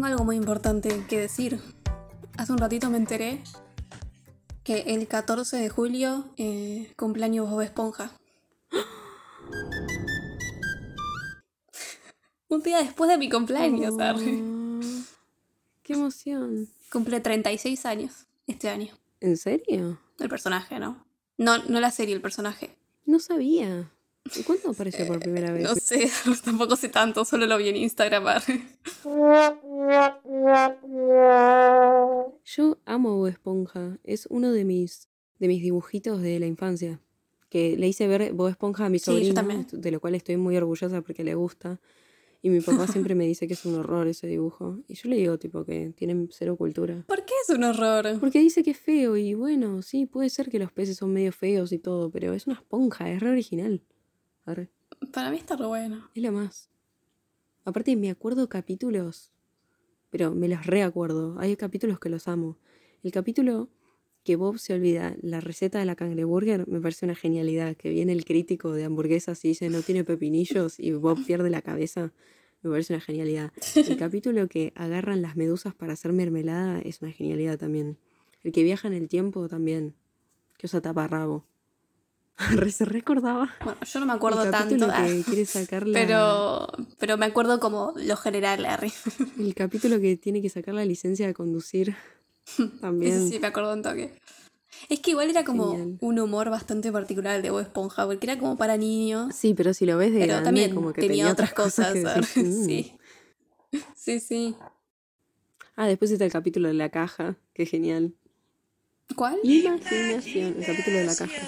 tengo algo muy importante que decir. Hace un ratito me enteré que el 14 de julio eh, cumpleaños Bob Esponja. un día después de mi cumpleaños, Arre. Oh, ¡Qué emoción! Cumple 36 años este año. ¿En serio? El personaje, ¿no? No, no la serie, el personaje. No sabía. ¿Y ¿Cuándo apareció por primera vez? No sé, tampoco sé tanto, solo lo vi en Instagram. Yo amo Bob Esponja. Es uno de mis, de mis dibujitos de la infancia. Que le hice ver Bob Esponja a mi Sí, yo sobrino, también. de lo cual estoy muy orgullosa porque le gusta. Y mi papá siempre me dice que es un horror ese dibujo. Y yo le digo, tipo, que tienen cero cultura. ¿Por qué es un horror? Porque dice que es feo y bueno, sí, puede ser que los peces son medio feos y todo, pero es una esponja, es re original. Arre, Para mí está re bueno. es lo más. Aparte me acuerdo capítulos, pero me los reacuerdo. Hay capítulos que los amo. El capítulo que Bob se olvida la receta de la cangreburger me parece una genialidad. Que viene el crítico de hamburguesas y dice no tiene pepinillos y Bob pierde la cabeza. Me parece una genialidad. El capítulo que agarran las medusas para hacer mermelada es una genialidad también. El que viaja en el tiempo también. Que usa taparrabo. Se recordaba. Bueno, yo no me acuerdo el tanto, capítulo ah, que quiere sacar la, pero, pero me acuerdo como lo general, Harry. El capítulo que tiene que sacar la licencia de conducir. También. Ese sí me acuerdo un toque. Es que igual era como Genial. un humor bastante particular el de Bob Esponja, porque era como para niños, Sí, pero si lo ves de pero grande, también como que tenía, otras cosas. que decís, "Mm". Sí. Sí, sí. Ah, después está el capítulo de la caja, que genial. ¿Cuál? Imaginación, el capítulo de la caja.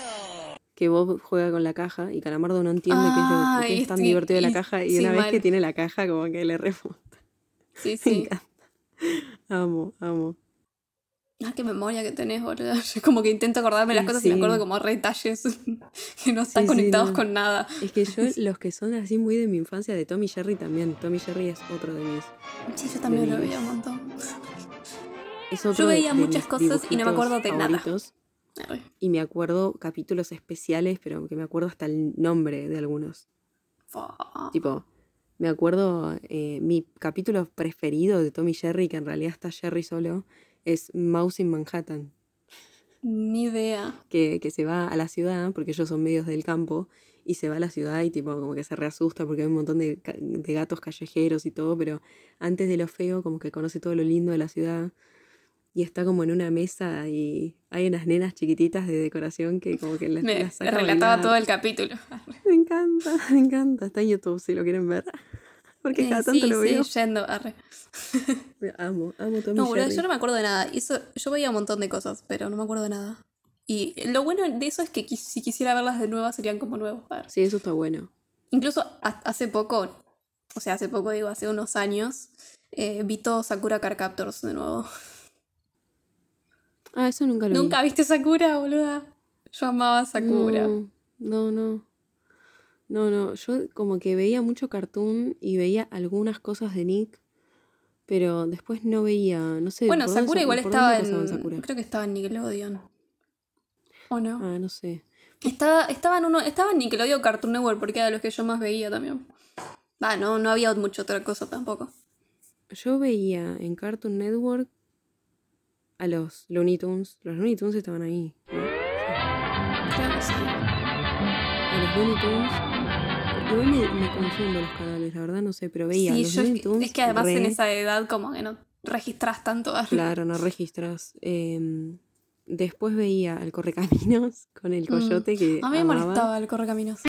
Que Bob juega con la caja y Calamardo no entiende qué es, lo, Ah, qué es tan sí, divertido de la caja y sí, una vez mal. que tiene la caja como que le refuta. Sí, Me sí. encanta. Amo, amo. Ah, qué memoria que tenés, boludo. Yo como que intento acordarme las Sí, cosas y me acuerdo como retalles que no están conectados no. con nada. Es que yo, los que son así muy de mi infancia, de Tommy Jerry también. Tommy Jerry es otro de mis. Sí, yo también lo mis- veía un montón. Es otro Yo veía de muchas cosas y no me acuerdo de nada. Y me acuerdo capítulos especiales, pero que me acuerdo hasta el nombre de algunos. Fa. Tipo, me acuerdo eh, mi capítulo preferido de Tommy Jerry, que en realidad está Jerry solo, es Mouse in Manhattan, Ni idea. que, que se va a la ciudad, porque ellos son medios del campo, y se va a la ciudad y tipo como que se reasusta porque hay un montón de, de gatos callejeros y todo, pero antes de lo feo como que conoce todo lo lindo de la ciudad. Y está como en una mesa y hay unas nenas chiquititas de decoración que como que las, Me, las me saca relataba todo el capítulo. Me encanta, me encanta. Está en YouTube si lo quieren ver. Porque Eh, cada tanto sí, lo sí, veo. yendo. arre. Amo, amo Tommy No, boludo, yo no me acuerdo de nada. Eso, yo veía un montón de cosas, pero no me acuerdo de nada. Y lo bueno de eso es que si quisiera verlas de nuevo serían como nuevos. Sí, eso está bueno. Incluso ha- hace poco, o sea, hace poco digo, hace unos años, eh, vi todo Sakura Car Captors de nuevo. Ah, eso nunca lo vi. ¿Nunca viste Sakura, boluda? Yo amaba Sakura. No, no, no. No, no. Yo como que veía mucho cartoon y veía algunas cosas de Nick, pero después no veía, no sé. bueno, ¿por dónde Sakura sa- igual estaba en. Sakura? Creo que estaba en Nickelodeon. ¿O no? Ah, no sé. Estaba, estaba, en uno, estaba en Nickelodeon Cartoon Network porque era de los que yo más veía también. Ah, no, no había mucha otra cosa tampoco. Yo veía en Cartoon Network a los Looney Tunes. Los Looney Tunes estaban ahí. ¿no? Sí. A los Looney Tunes. Igual me, me confundo los canales, la verdad no sé, pero veía a Sí, los yo, Looney Tunes. es que además en esa edad como que no registras tanto. Claro, no registras. Em, después veía al Correcaminos con el Mm. coyote que A mí me molestaba el correcaminos.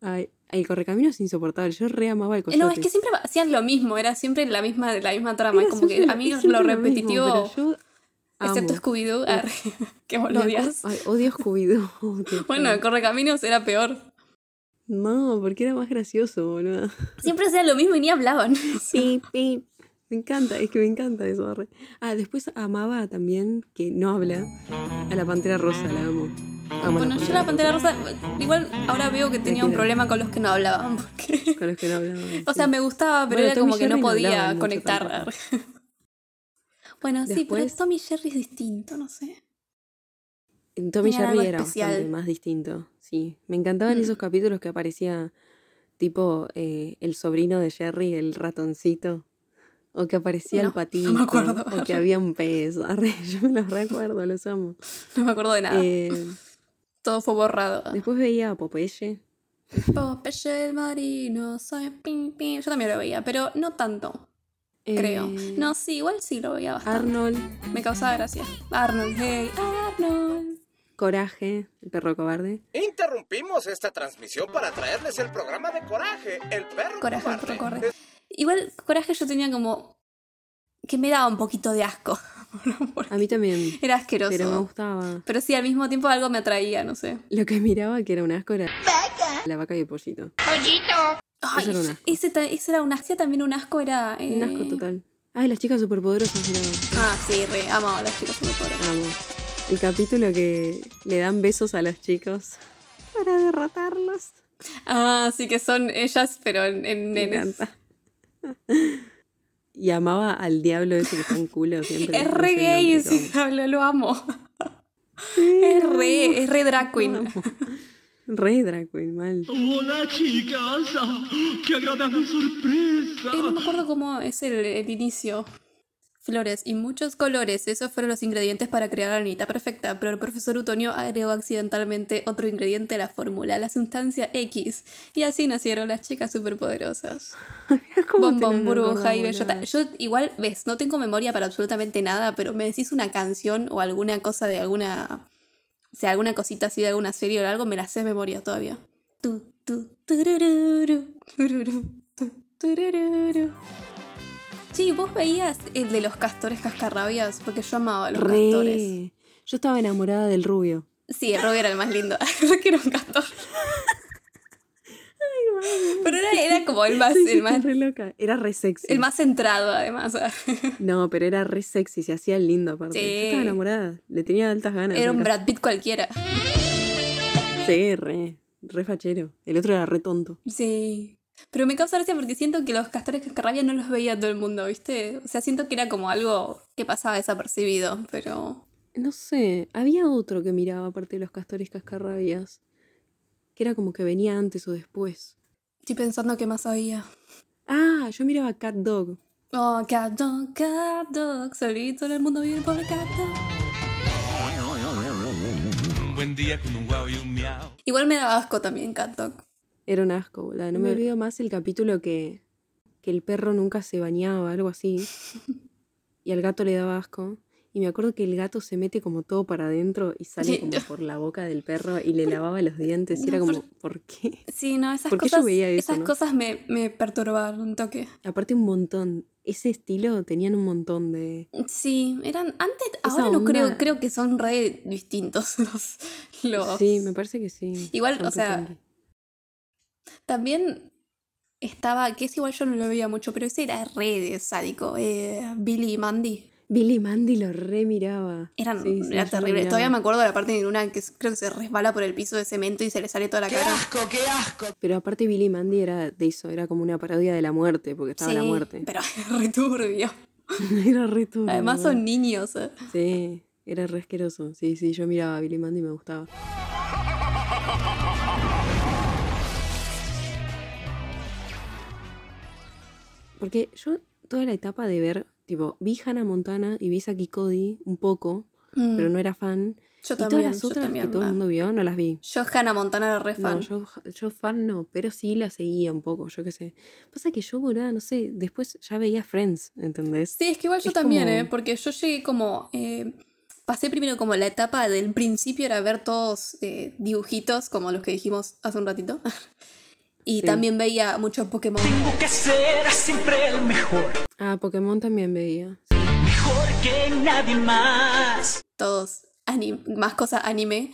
Ay, el Correcaminos es insoportable. Yo re amaba el Eh, coyote. No, es que siempre hacían lo mismo, era siempre la misma, la misma trama. Era como que a mí lo mismo, repetitivo, pero yo excepto. Scooby-Doo, que vos lo odias. Ay, odio Scooby-Doo. Bueno, correcaminos era peor. No, porque era más gracioso, boludo. Siempre hacían lo mismo y ni hablaban. Pip, pip. Me encanta, es que me encanta eso. arre. Ah, después amaba también, que no habla, a la Pantera Rosa, la amo. Amo Bueno, yo la Pantera Rosa, igual ahora veo que tenía un problema con los que no hablaban. Porque, Con los que no hablaban. o sí. sea, me gustaba, pero Bueno, era Tom como que no podía conectar. Bueno, sí, pero Tommy Jerry es distinto, no sé. Tommy Tenían Jerry era especial. bastante más distinto, sí. Me encantaban Mm. esos capítulos que aparecía tipo eh, el sobrino de Jerry, el ratoncito. O que aparecía el No, no me patito. acuerdo. O que había un pez. Arre, yo me los recuerdo, los amo. No me acuerdo de nada. Eh, Todo fue borrado. después veía a Popeye. Popeye el marino, soy pim pim. Yo también lo veía, pero no tanto, creo. Eh, No, sí, igual sí lo veía bastante. Arnold, Me causaba gracia. Arnold, hey, Arnold. Coraje, el perro cobarde. Interrumpimos esta transmisión para traerles el programa de Coraje, el perro Coraje, cobarde. perro cobarde. Igual, coraje yo tenía como. que me daba un poquito de asco. A mí también. Era asqueroso. Pero me gustaba. Pero sí, al mismo tiempo algo me atraía, no sé. Lo que miraba que era un asco era la vaca y el pollito. Ay, era un asco. ese, ese era un asco, también un asco era. eh, Un asco total. Ay, las chicas superpoderosas miraba. Ah, sí, re, amo a las chicas superpoderosas. Amo. El capítulo que le dan besos a los chicos para derrotarlos. Ah, sí que son ellas, pero en, en Me nenes. encanta. Y amaba al diablo ese que está en culo siempre. Es re gay ese diablo, lo amo. Sí, Es re, es re drag queen. Re drag queen, mal. Hola chicas, qué agradable sorpresa. Eh, no me acuerdo cómo es el, el inicio. Flores y muchos colores, esos fueron los ingredientes para crear la anita perfecta, pero el profesor Utonio agregó accidentalmente otro ingrediente a la fórmula, la sustancia X, y así nacieron las chicas superpoderosas. ¿Cómo te Bombón, burbuja y bellota. Yo igual, ves, no tengo memoria para absolutamente nada, pero me decís una canción o alguna cosa de alguna... O sea, alguna cosita así de alguna serie o algo, me la sé de memoria todavía. Tu, tu, turururu, tururu, tu, turururu. Sí, vos veías el de los castores cascarrabias, porque yo amaba a los castores. Re. Yo estaba enamorada del rubio. Sí, el Robbie era el más lindo. Yo quiero un castor. Pero era, era como el más, Sí, el más, re loca. Era re sexy. el más centrado, además. No, pero era re sexy, se hacía lindo aparte. Sí. Yo estaba enamorada, le tenía altas ganas. Era un Brad Pitt cualquiera. Sí, re, re fachero. El otro era re tonto. Sí. Pero me causa gracia porque siento que los castores cascarrabias no los veía todo el mundo, ¿viste? O sea, siento que era como algo que pasaba desapercibido, pero... No sé, había otro que miraba aparte de los castores cascarrabias. Que era como que venía antes o después. Estoy pensando qué más había. Ah, yo miraba Cat Dog. Oh, cat dog, cat dog, solito en el mundo vive el pobre cat dog. Un buen día con un guau y un miau. Igual me daba asco también cat dog. Era un asco, boluda. No me Me- olvido más el capítulo que, que el perro nunca se bañaba, algo así. Y al gato le daba asco. Y me acuerdo que el gato se mete como todo para adentro y sale Sí. como por la boca del perro y le lavaba los dientes. Y era como, ¿por qué? Sí, no, esas ¿Por qué yo cosas, veía eso, esas no? cosas me, me perturbaron un toque. Aparte un montón. Ese estilo tenían un montón de... Sí, eran antes, Esa ahora no creo, creo que son re distintos los, los- Sí, me parece que sí. Igual, o sea. También estaba, que es igual yo no lo veía mucho, pero ese era re de sádico, eh, Billy y Mandy. Billy Mandy lo remiraba. Eran, Sí, sí, era terrible. miraba. Todavía me acuerdo de la parte en una que creo que se resbala por el piso de cemento y se le sale toda la cara. Pero aparte Billy Mandy era de eso, era como una parodia de la muerte, porque estaba la Sí, muerte. Pero re turbio. era re turbio, Además son niños. eh. Sí, era re asqueroso. Sí, sí, yo miraba a Billy Mandy y me gustaba. Porque yo toda la etapa de ver, tipo, vi Hannah Montana y vi Saki Cody un poco, Mm, pero no era fan. yo y todas también, las yo otras también. que todo el mundo vio, no las vi. Yo Hannah Montana era re fan. No, yo, yo fan no, pero sí la seguía un poco, yo qué sé. Pasa que yo, boluda, no sé, después ya veía Friends, ¿entendés? Sí, es que igual yo también, como- ¿eh? Porque yo llegué como... eh, pasé primero como la etapa del principio era ver todos eh, dibujitos, como los que dijimos hace un ratito. y Sí. también veía mucho Pokémon. Tengo que ser siempre el mejor, Ah, Pokémon también veía. mejor que nadie más. Todos más cosas anime.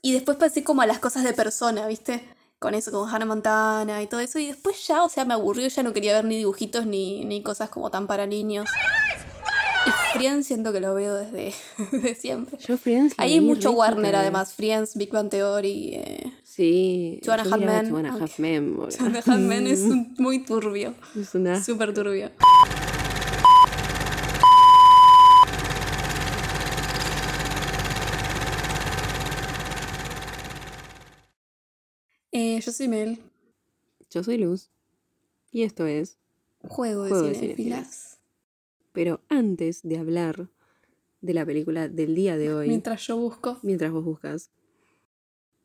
Y después pasé como a las cosas de persona, ¿viste? Con eso, con Hannah Montana y todo eso. Y después ya, o sea, me aburrió, ya no quería ver ni dibujitos ni, ni cosas como tan para niños. Y Friends siento que lo veo desde, desde siempre. Yo Friends Ahí hay mucho Warner además, Friends, Big Bang Theory, eh, Sí. Two and a yo Half miraba Men, Two and a aunque- Half Men, boluda. Two and a Half Men es un- muy turbio, Es una... súper turbio. Eh, yo soy Mel, Yo soy Luz. Y esto es... juego de Juego de cinefilas. Pero antes de hablar de la película del día de hoy, Mientras yo busco. mientras vos buscas,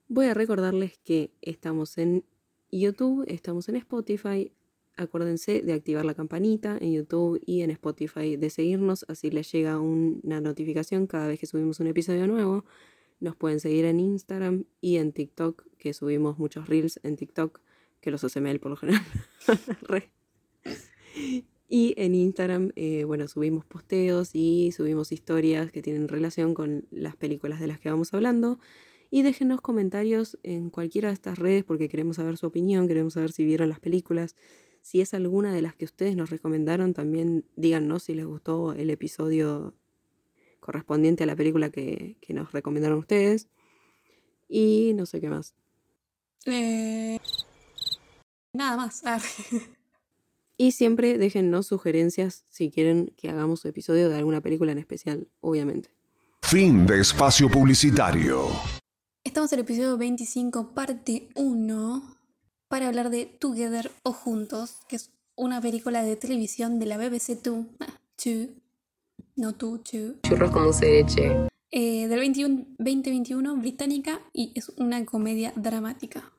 voy a recordarles que estamos en YouTube, estamos en Spotify. Acuérdense de activar la campanita en YouTube y en Spotify, de seguirnos, así les llega una notificación cada vez que subimos un episodio nuevo. Nos pueden seguir en Instagram y en TikTok, que subimos muchos reels en TikTok, que los hace Mel por lo general. Y en Instagram, eh, bueno, subimos posteos y subimos historias que tienen relación con las películas de las que vamos hablando. Y déjenos comentarios en cualquiera de estas redes porque queremos saber su opinión, queremos saber si vieron las películas. Si es alguna de las que ustedes nos recomendaron, también díganos si les gustó el episodio correspondiente a la película que, que nos recomendaron ustedes. Y no sé qué más. Eh, Nada más. Ah, Y siempre déjennos sugerencias si quieren que hagamos episodio de alguna película en especial, obviamente. Fin de espacio publicitario. Estamos en el episodio 25, parte 1, para hablar de Together o Juntos, que es una película de televisión de la BBC Two. Ah, Two. No Two, Two. Churros como cereche. Eh, del 21, 2021, británica, y es una comedia dramática.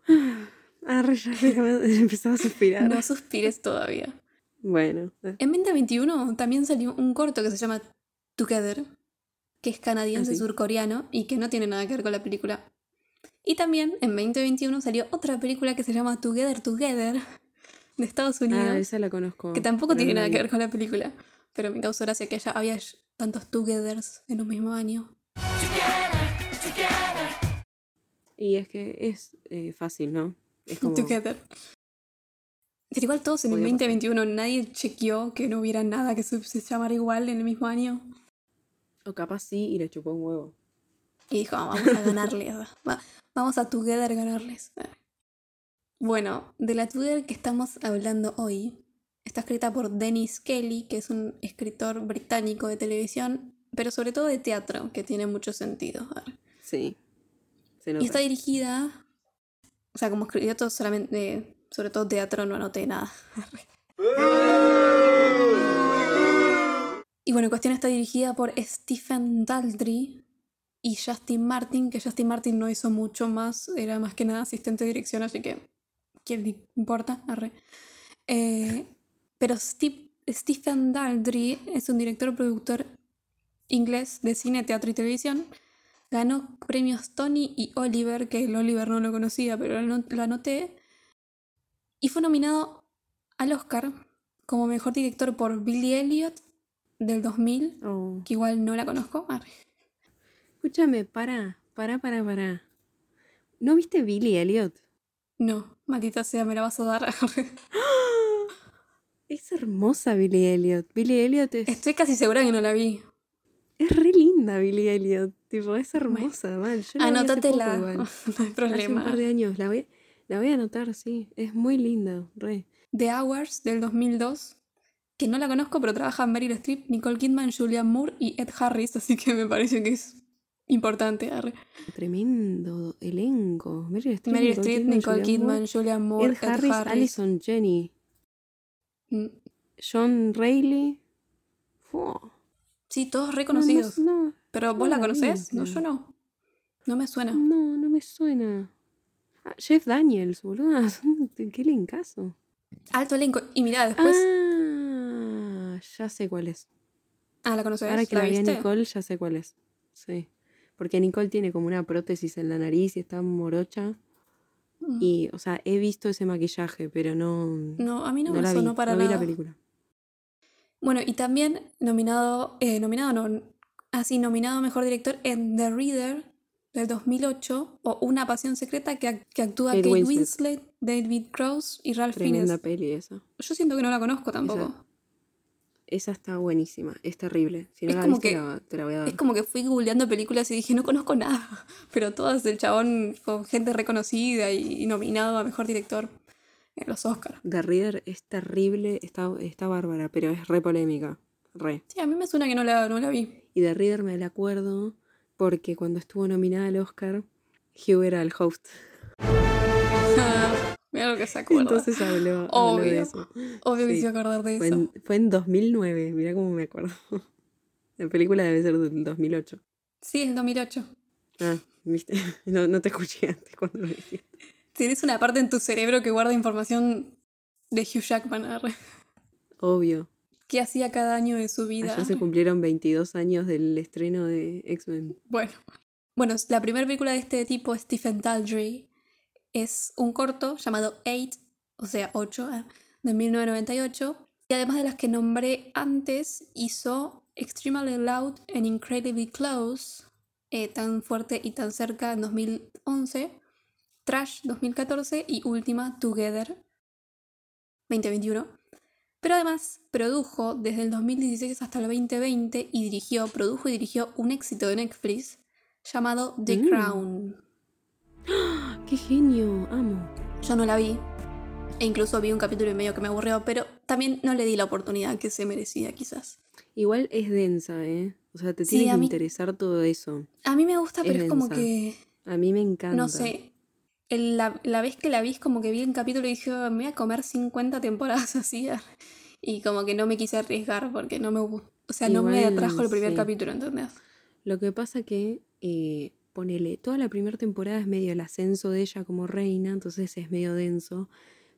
Ah, ya empezaba a suspirar. No suspires todavía. Bueno, eh, En 2021 también salió un corto que se llama Together, que es canadiense Ah, sí. surcoreano y que no tiene nada que ver con la película. Y también en 2021 salió otra película que se llama Together Together de Estados Unidos, ah, esa la conozco. que tampoco tiene nada vi. que ver con la película, pero me causó gracia que haya, había tantos Togethers en un mismo año. Y es que es eh, fácil, ¿no? Es como... Together. Pero igual todos en el Podía pasar. 2021 nadie chequeó que no hubiera nada que se, llamara igual en el mismo año. O capaz sí y le chupó un huevo. Y dijo, vamos a ganarles. va- vamos a Together ganarles. Bueno, de la Together que estamos hablando hoy, está escrita por Dennis Kelly, que es un escritor británico de televisión, pero sobre todo de teatro, que tiene mucho sentido. Sí. Se Y está dirigida, o sea, como escribió todo solamente, sobre todo teatro, no anoté nada. Y bueno, cuestión está dirigida por Stephen Daldry y Justin Martin, que Justin Martin no hizo mucho más, era más que nada asistente de dirección, así que ¿quién le importa? Arre. Eh, pero Steve- Stephen Daldry es un director productor inglés de cine, teatro y televisión. Ganó premios Tony y Oliver, que el Oliver no lo conocía, pero lo, anoté. Y fue nominado al Oscar como mejor director por Billy Elliot del 2000, Oh. que igual no la conozco. Arre. Escúchame, para, para, para, para. ¿No viste Billy Elliot? No, maldita sea, me la vas a dar. Es hermosa Billy Elliot. Billy Elliot es, Estoy casi segura que no la vi. es re linda Billy Elliot. Tipo, es hermosa, mal. Yo la vi hace poco Anótatela. No hay Hace un problema. par de años. La voy, la voy a anotar, sí. Es muy linda, re. The Hours del 2002, que no la conozco, pero trabajan Meryl Streep, Nicole Kidman, Julianne Moore y Ed Harris, así que me parece que es importante. arre. Tremendo elenco. Meryl Streep, Meryl Streep, Nicole Kidman, Julianne Moore, Ed Harris, Allison Jenny, Mm, John. Fu. Sí, todos No, reconocidos. No, no, ¿Pero vos la conocés? No, yo no. No me suena. no, no me suena. Ah, Jeff Daniels, boludo. Qué linkazo. Alto elenco. Y mirá, después. Ah, ya sé cuál es. Ah, la conoces. Ahora que ¿La vi a? Nicole, ya sé cuál es. Sí. Porque Nicole tiene como una prótesis en la nariz y está morocha. Mm. Y, o sea, he visto ese maquillaje, pero no. No, a mí no, me la sonó vi. para no nada. vi la película. Bueno, y también nominado, eh, nominado no, así nominado a Mejor Director en The Reader del 2008 o Una Pasión Secreta que, que actúa Kate Winslet. Winslet. David Krause y Ralph Tremenda Fiennes. peli esa. Yo siento que no la conozco tampoco. Esa está buenísima. Es terrible. Si no Es la como viste, que- la- te la voy a dar. Es como que fui googleando películas y dije, no conozco nada. Pero todas del chabón con gente reconocida y, y nominado a Mejor Director en los Oscars. The Reader es terrible, está, está bárbara, pero es re polémica. Re. Sí, a mí me suena que no la, no la vi. Y The Reader me la acuerdo porque cuando estuvo nominada al Oscar, Hugh era el host. Claro que se acuerda. Entonces habló, habló de Obvio. eso. Obvio que sí. se iba a acordar de Fue eso. en, fue en 2009, mirá cómo me acuerdo. La película debe ser del 2008. Sí, es 2008. Ah, viste, no, no te escuché antes cuando lo dijiste. Tienes una parte en tu cerebro que guarda información de Hugh Jackman. arre. Obvio. ¿Qué hacía cada año de su vida? Ayer se cumplieron 22 años del estreno de X-Men. Bueno. Bueno, la primera película de este tipo, Stephen Daldry, es un corto llamado Eight, o sea, 8, eh, de 1998. Y además de las que nombré antes, hizo Extremely Loud and Incredibly Close, eh, tan fuerte y tan cerca en 2011, Trash 2014 y última Together 2021. Pero además produjo desde el 2016 hasta el 2020 y dirigió, produjo y dirigió un éxito de Netflix llamado The Mm. Crown. ¡Qué genio! Amo. Yo no la vi. E incluso vi un capítulo y medio que me aburrió, pero también no le di la oportunidad que se merecía, quizás. Igual es densa, ¿eh? O sea, te Sí, tiene que mí- interesar todo eso. A mí me gusta, pero Es es, como que, A mí me encanta. no sé, el- la, la vez que la vi es como que vi un capítulo y dije, "Oh, me voy a comer 50 temporadas así. Y como que no me quise arriesgar porque no me O sea, no me atrajo el primer sí. capítulo, ¿entendés? Lo que pasa que, eh, ponele, toda la primera temporada es medio el ascenso de ella como reina, entonces es medio denso.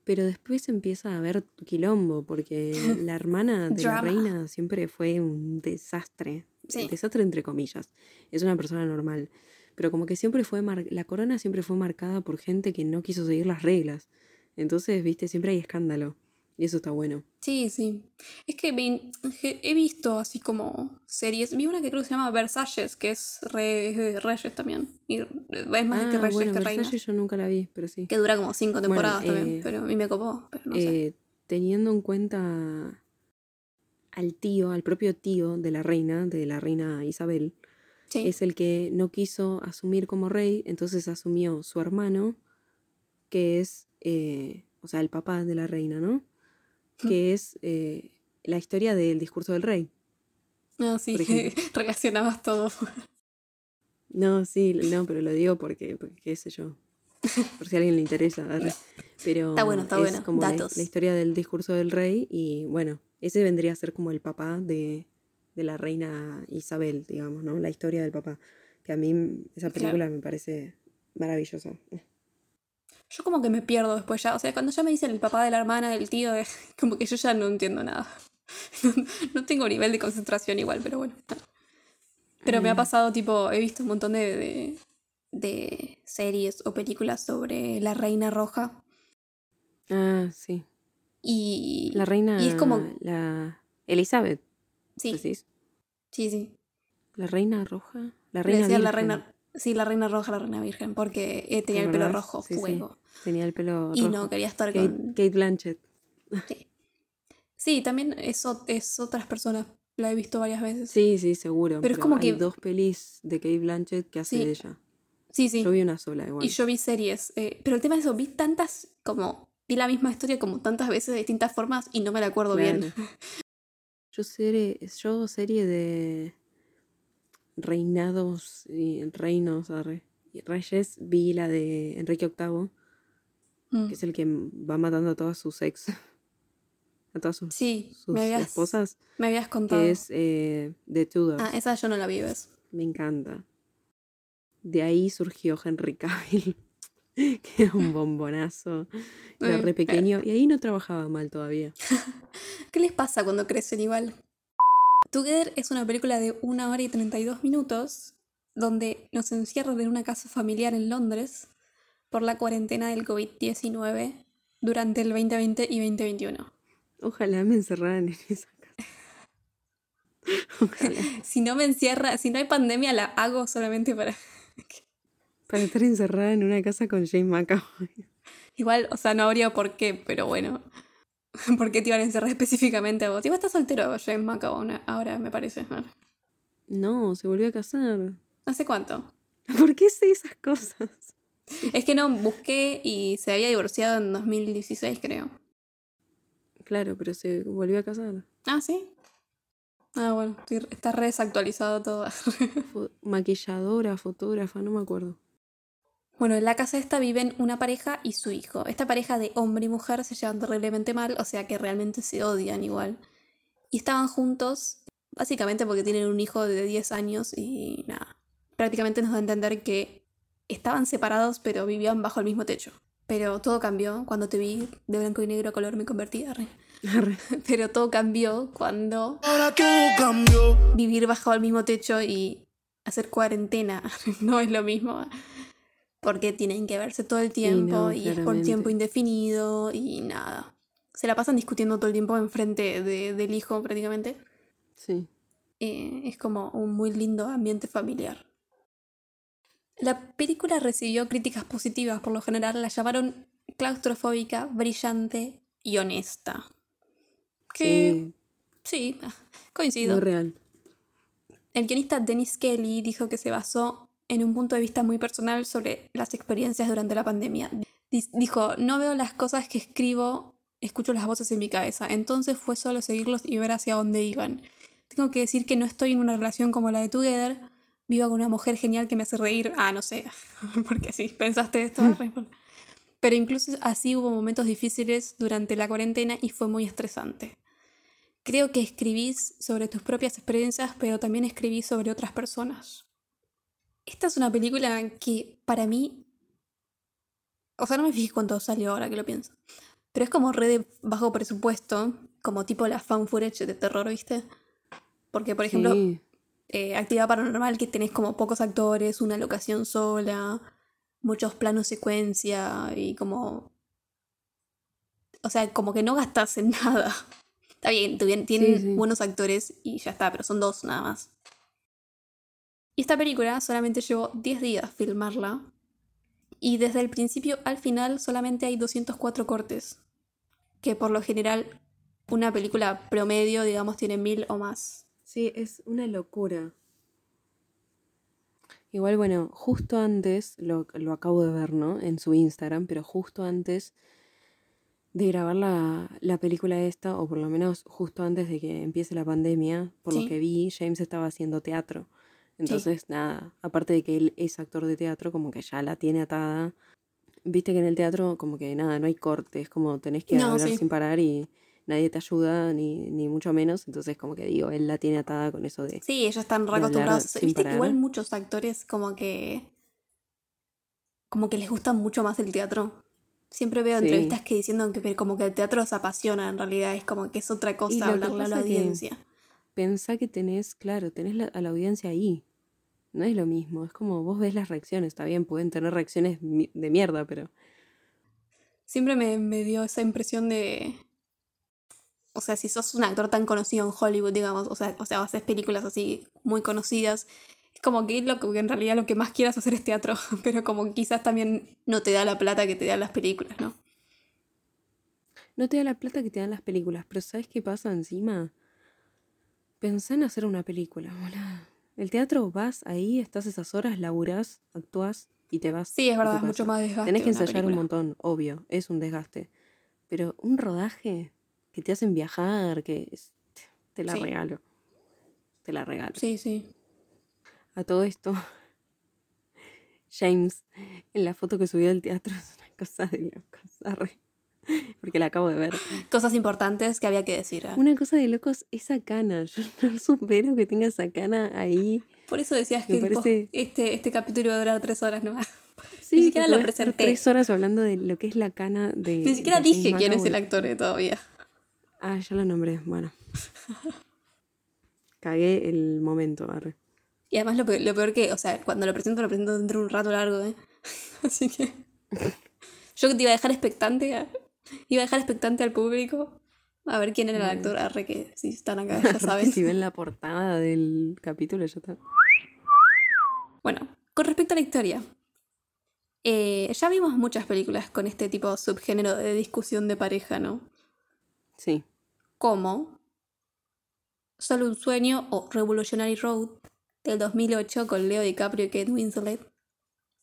Pero después empieza a haber quilombo, porque la hermana de la reina siempre fue un desastre. Sí. Desastre entre comillas. Es una persona normal. Pero como que siempre fue, mar- la corona siempre fue marcada por gente que no quiso seguir las reglas. Entonces, viste, siempre hay escándalo. Y eso está bueno. Sí, sí. Es que vi- que he visto así como series. Vi una que creo que se llama Versalles, que es re- Reyes también. Y es más que Ah, Reyes bueno, que. Versalles yo nunca la vi, pero sí. Que dura como cinco temporadas Bueno, también. eh, Pero a mí me copó. Pero no sé. Eh, teniendo en cuenta al tío, al propio tío de la reina, de la reina Isabel, Sí. es el que no quiso asumir como rey, entonces asumió su hermano, que es, eh, o sea, el papá de la reina, ¿no? Que es eh, la historia del discurso del rey. No, sí, por ejemplo. relacionabas todo. No, sí, no, pero lo digo porque, porque qué sé yo. Por si a alguien le interesa. arre. Pero Está bueno, está es bueno. como la- Datos. La, historia del discurso del rey y bueno, ese vendría a ser como el papá de, de la reina Isabel, digamos, ¿no? La historia del papá. Que a mí esa Claro. película me parece maravillosa. Yo como que me pierdo después ya. O sea, cuando ya me dicen el papá de la hermana, del tío, es como que yo ya no entiendo nada. No, no tengo nivel de concentración igual, pero bueno. Pero me ha pasado, tipo, he visto un montón de, de, de series o películas sobre la reina roja. Ah, sí. Y, La reina. y es como... La Elizabeth, Sí, decís. sí, sí. La reina roja. La reina decían la virgen, reina... Sí, la reina roja, la reina virgen, porque eh, tenía ¿te el pelo rojo, Sí, sí. fuego. Tenía el pelo Y rojo. no quería estar Kate, con... Kate Blanchett. Sí. Sí, también es, es otras personas. La he visto varias veces. Sí, sí, seguro. Pero es como hay que- dos pelis de Kate Blanchett que hace de ella. Sí, sí. Yo vi una sola igual. Y yo vi series. eh, pero el tema es eso, vi tantas como. Vi la misma historia como tantas veces de distintas formas y no me la acuerdo bien. Yo serie, yo serie de reinados y reinos, arre, y reyes, vi la de Enrique VIII, Mm. que es el que va matando a todas sus ex, a todas sus, Sí, sus me habías, esposas, me habías contado. que es eh, The Tudors. Ah, esa yo no la vi, ¿ves? Me encanta. De ahí surgió Henry Cavill, que era un bombonazo, era Eh, re pequeño, y ahí no trabajaba mal todavía. ¿Qué les pasa cuando crecen igual? Together es una película de 1 hora y 32 minutos donde nos encierran en una casa familiar en Londres por la cuarentena del COVID-19 durante el 2020 y 2021. Ojalá me encerraran en esa casa. Ojalá. Si no me encierra, si no hay pandemia, la hago solamente para... Para estar encerrada en una casa con James McAvoy. Igual, o sea, no habría por qué, pero bueno. ¿Por qué te iban a encerrar específicamente a vos? Igual estás soltero, James McAvoy, ahora me parece. No, se volvió a casar. ¿Hace cuánto? ¿Por qué sé esas cosas? Es que no, busqué y se había divorciado en 2016, creo. Claro, pero se volvió a casar. Ah, ¿sí? Ah, bueno, está re desactualizado todo. Maquilladora, fotógrafa, no me acuerdo. Bueno, en la casa esta viven una pareja y su hijo. Esta pareja de hombre y mujer se llevan terriblemente mal, o sea que realmente se odian igual. Y estaban juntos básicamente porque tienen un hijo de 10 años y nada. Prácticamente nos da a entender que estaban separados pero vivían bajo el mismo techo. Pero todo cambió cuando te vi de blanco y negro a color me convertí arre. Arre. Pero todo cambió cuando Ahora todo cambió. vivir bajo el mismo techo y hacer cuarentena no es lo mismo. Porque tienen que verse todo el tiempo no, y es por tiempo indefinido y nada. Se la pasan discutiendo todo el tiempo enfrente de- del hijo prácticamente. Sí. Eh, es como un muy lindo ambiente familiar. La película recibió críticas positivas, por lo general la llamaron claustrofóbica, brillante y honesta. Que Sí, sí, coincido. muy real. El guionista Dennis Kelly dijo que se basó en un punto de vista muy personal sobre las experiencias durante la pandemia. Dijo, no veo las cosas que escribo, escucho las voces en mi cabeza. Entonces fue solo seguirlos y ver hacia dónde iban. Tengo que decir que no estoy en una relación como la de Together. Vivo con una mujer genial que me hace reír. Ah, no sé, porque sí, pensaste esto. Pero incluso así hubo momentos difíciles durante la cuarentena y fue muy estresante. Creo que escribís sobre tus propias experiencias, pero también escribís sobre otras personas. Esta es una película que para mí... O sea, no me fijé cuánto salió ahora que lo pienso. Pero es como re de bajo presupuesto, como tipo la fan footage de terror, ¿viste? Porque, por ejemplo, Sí. eh, actividad paranormal que tenés como pocos actores, una locación sola, muchos planos secuencia y como... O sea, como que no gastas en nada. Está bien, tienen sí. buenos actores y ya está, pero son dos nada más. Y esta película solamente llevó 10 días filmarla. Y desde el principio al final solamente hay 204 cortes. Que por lo general una película promedio, digamos, tiene mil o más. Sí, es una locura. Igual, bueno, justo antes, lo, lo acabo de ver, ¿no? En su Instagram, pero justo antes de grabar la, la película esta, o por lo menos justo antes de que empiece la pandemia, por Sí. lo que vi, James estaba haciendo teatro. Entonces, nada, aparte de que él es actor de teatro, como que ya la tiene atada. Viste que en el teatro, como que nada, no hay cortes, como tenés que No, hablar sí. sin parar y nadie te ayuda, ni, ni mucho menos. Entonces, como que digo, él la tiene atada con eso de. Sí, ellos están de re acostumbrados. hablar sin Viste que igual muchos actores como que. como que les gusta mucho más el teatro. Siempre veo Sí. entrevistas que diciendo que como que el teatro se apasiona en realidad, es como que es otra cosa hablarle a la pasa que- audiencia. Pensá que tenés, claro, tenés la- a la audiencia ahí. No es lo mismo, es como vos ves las reacciones, está bien, pueden tener reacciones de mierda, pero Siempre me, me dio esa impresión de. O sea, si sos un actor tan conocido en Hollywood, digamos, o sea, o sea, haces películas así muy conocidas, es como que, lo que en realidad lo que más quieras hacer es teatro, pero como quizás también no te da la plata que te dan las películas, ¿no? no te da la plata que te dan las películas. Pero ¿sabes qué pasa encima? Pensá en hacer una película, boludo. El teatro vas ahí, estás esas horas, laburás, actuás y te vas. Sí, es verdad, es mucho más desgaste. Tenés que ensayar un montón, obvio, es un desgaste. Pero un rodaje que te hacen viajar, que es- te la Sí. regalo. Te la regalo. Sí, sí. A todo esto, James, en la foto que subió del teatro, es una cosa de locos. arre. Porque la acabo de ver. Cosas importantes que había que decir. ¿eh? Una cosa de locos, esa cana. Yo no supero que tenga esa cana ahí. Por eso decías Me que parece- este, este capítulo va a durar tres horas nomás. Sí, Ni siquiera lo presenté. tres horas hablando de lo que es la cana de. Ni siquiera de dije quién es el actor eh, todavía. Ah, ya lo nombré. Bueno. Cagué el momento, arre. Y además lo peor, lo peor que, o sea, cuando lo presento, lo presento dentro de un rato largo, ¿eh? Así que. Yo te iba a dejar expectante, a- iba a dejar expectante al público a ver quién era el actor, arre que si están acá, ya saben. Si ven la portada del capítulo, ya está. Bueno, con respecto a la historia. eh, ya vimos muchas películas con este tipo de subgénero de discusión de pareja, ¿no? Sí. como Solo un sueño o Revolutionary Road del 2008 con Leo DiCaprio y Kate Winslet,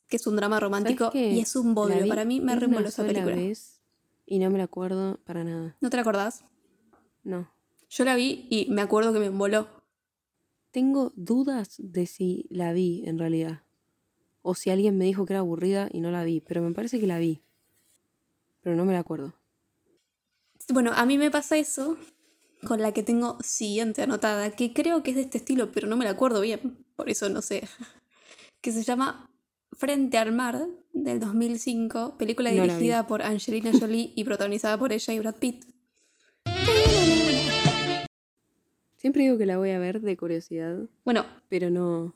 que es un drama romántico y es un bodrio. Para mí me reemboló esa película. vez y no me la acuerdo para nada. ¿No te la acordás? No. Yo la vi y me acuerdo que me emboló. Tengo dudas de si la vi en realidad. O si alguien me dijo que era aburrida y no la vi, pero me parece que la vi. Pero no me la acuerdo. Bueno, a mí me pasa eso con la que tengo siguiente anotada, que creo que es de este estilo, pero no me la acuerdo bien, por eso no sé. Que se llama Frente al Mar, del 2005, película No dirigida por Angelina Jolie y protagonizada por ella y Brad Pitt. Siempre digo que la voy a ver de curiosidad, Bueno, pero no.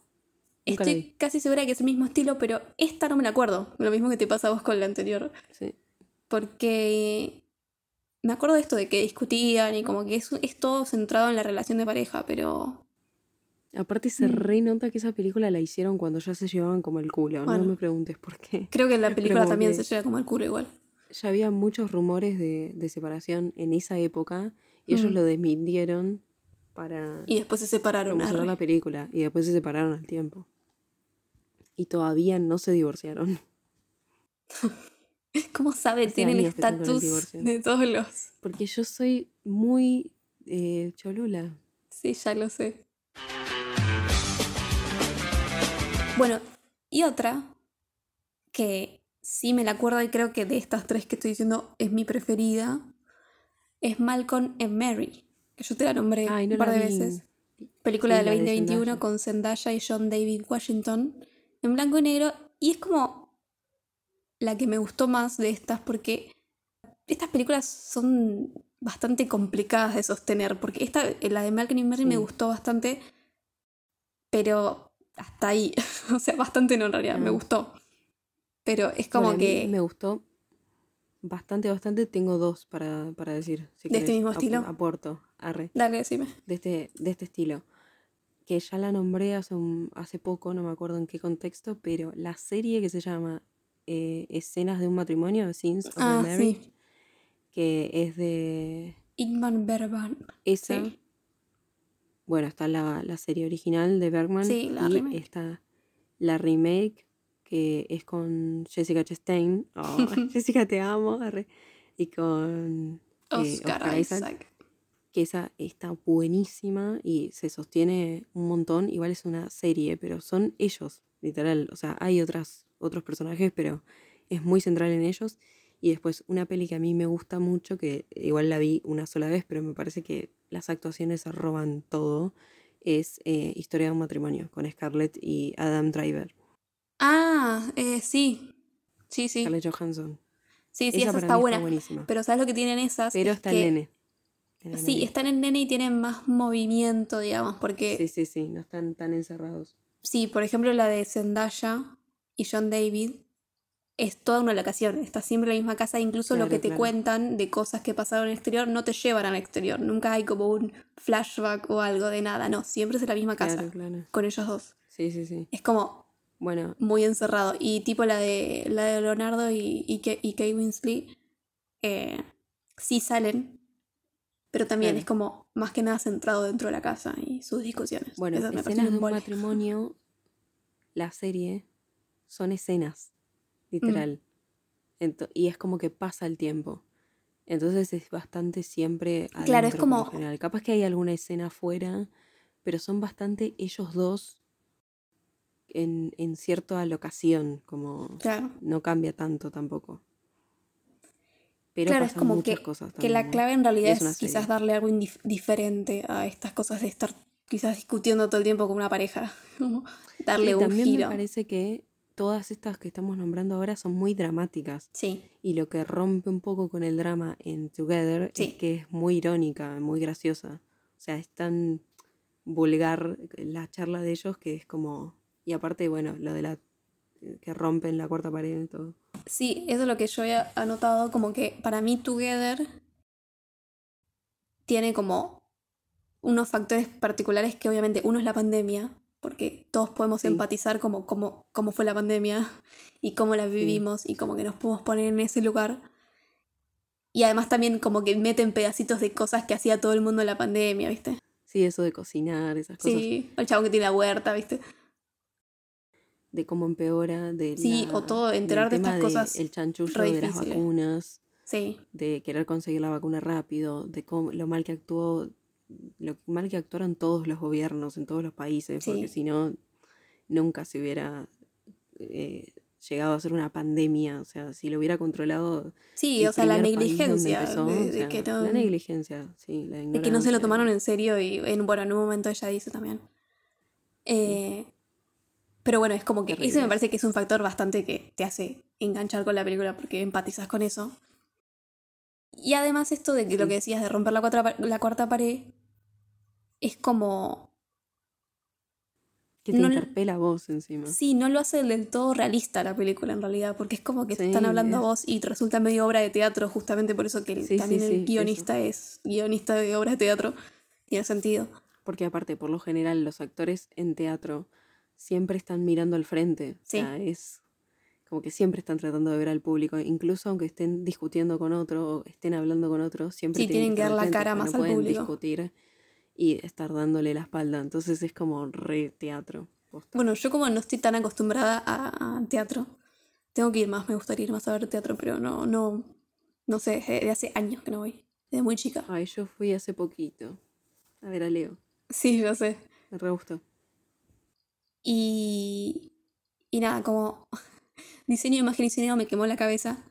Estoy casi segura que es el mismo estilo, pero esta no me la acuerdo. Lo mismo que te pasa a vos con la anterior. Sí. Porque me acuerdo de esto de que discutían y como que es, es todo centrado en la relación de pareja, pero Aparte se Mm. re nota que esa película la hicieron cuando ya se llevaban como el culo. Bueno. No me preguntes por qué. creo que en la película también se lleva como el culo igual. Ya había muchos rumores de, de separación en esa época y ellos Mm. lo desmintieron para Y después se separaron. promocionar la película y después se separaron al tiempo. Y todavía no se divorciaron. ¿Cómo sabe? Hace Tiene el estatus de todos los... Porque yo soy muy eh, cholula. Sí, ya lo sé. Bueno, y otra que sí me la acuerdo y creo que de estas tres que estoy diciendo es mi preferida, es Malcolm and Mary, que yo te la nombré Ay, no un par de vi. veces. Película Sí, del la de 2021 Zendaya. con Zendaya y John David Washington en blanco y negro y es como la que me gustó más de estas porque estas películas son bastante complicadas de sostener porque esta la de Malcolm y Mary me gustó bastante pero hasta ahí o sea bastante no en realidad me Ah. gustó pero es como Bueno, que me gustó bastante, bastante. Tengo dos para, para decir. si ¿De este mismo Ap- estilo? Aporto, arre. dale decime de este, de este estilo. Que ya la nombré hace, un- hace poco, no me acuerdo en qué contexto, pero la serie que se llama eh, Escenas de un matrimonio, Scenes of Ah, a sí. Marriage, que es de Ingmar Bergman esa. Sí. Bueno, está la, la serie original de Bergman Sí, la y remake. está la remake que es con Jessica Chastain. Oh, Jessica, te amo. Y con eh, Oscar, Isaac. que esa está buenísima y se sostiene un montón. Igual es una serie, pero son ellos, literal. O sea, hay otras, otros personajes, pero es muy central en ellos. Y después una peli que a mí me gusta mucho, que igual la vi una sola vez, pero me parece que las actuaciones roban todo, es eh, Historia de un matrimonio, con Scarlett y Adam Driver. Ah, eh, sí. Sí, sí. Scarlett Johansson. Sí, sí, Esa está buena. buenísima. Pero ¿sabes lo que tienen esas? Pero Es está que- el nene. Sí, están en nene y tienen más movimiento, digamos, porque Sí, sí, sí, no están tan encerrados. sí, por ejemplo, la de Zendaya y John David es toda una locación, está siempre en la misma casa, incluso lo que te claro. cuentan de cosas que pasaron en el exterior no te llevan al exterior, nunca hay como un flashback o algo de nada, no, siempre es en la misma casa, Claro, con ellos dos. Sí, sí, sí. Es como Bueno, muy encerrado. Y tipo la de, la de Leonardo y, y, Ke- y Kate Winslet, eh, sí salen, pero también es como más que nada centrado dentro de la casa y sus discusiones. Bueno, Esas escenas de un matrimonio, la serie, son escenas, literal. Mm. Ento- y es como que pasa el tiempo. Entonces es bastante siempre Claro, es como- general. Capaz que hay alguna escena afuera, pero son bastante ellos dos en, en cierta locación, como Claro. no cambia tanto tampoco. Pero Claro, es como muchas que, cosas que la clave en realidad es, quizás darle algo diferente a estas cosas de estar quizás discutiendo todo el tiempo con una pareja. Darle un también giro. me parece que todas estas que estamos nombrando ahora son muy dramáticas. Sí, Y lo que rompe un poco con el drama en Together Sí. es que es muy irónica, muy graciosa. O sea, es tan vulgar la charla de ellos que es como... Y aparte, bueno, lo de la... que rompen la cuarta pared y todo. Sí, eso es lo que yo había anotado, como que para mí Together tiene como unos factores particulares que obviamente uno es la pandemia, porque todos podemos Sí. empatizar como, como, cómo fue la pandemia y cómo la vivimos y como que nos podemos poner en ese lugar. Y además también como que meten pedacitos de cosas que hacía todo el mundo en la pandemia, ¿viste? Sí, eso de cocinar, esas cosas. Sí, el chavo que tiene la huerta, ¿viste? De cómo empeora, de Sí, la- o todo, enterar de estas cosas El chanchullo de las vacunas. Sí, de querer conseguir la vacuna rápido, de cómo, lo mal que actuó, lo mal que actuaron todos los gobiernos en todos los países, Sí. porque si no, nunca se hubiera eh, llegado a ser una pandemia. O sea, si lo hubiera controlado. Sí, o sea, la negligencia. empezó, de, o de sea, que no, La negligencia, sí. La de que no se lo tomaron en serio y en, bueno, en un momento ella dice también. Eh, pero bueno, es como que ese Terrible. me parece que es un factor bastante que te hace enganchar con la película porque empatizas con eso. Y además esto de que lo que decías de romper la, cuarta la cuarta pared es como... Que te no interpela a vos encima. Sí, no lo hace del todo realista la película en realidad, porque es como que te están hablando a vos y resulta medio obra de teatro, justamente por eso que el- Sí, sí, también sí, el eso. guionista es guionista de obra de teatro. Tiene sentido. Porque aparte, por lo general, los actores en teatro siempre están mirando al frente. O sea, es como que siempre están tratando de ver al público. Incluso aunque estén discutiendo con otro o estén hablando con otro, siempre Sí, tienen que dar la cara más no al pueden público. discutir y estar dándole la espalda. Entonces es como re teatro. posta. Bueno, yo como no estoy tan acostumbrada a, a teatro, tengo que ir más, me gustaría ir más a ver teatro, pero no, no, no sé, de hace años que no voy, desde muy chica. Ay, yo fui hace poquito a ver a Leo. Sí, yo sé. Me re gustó. Y, y nada, como diseño imagen y sonido me quemó la cabeza.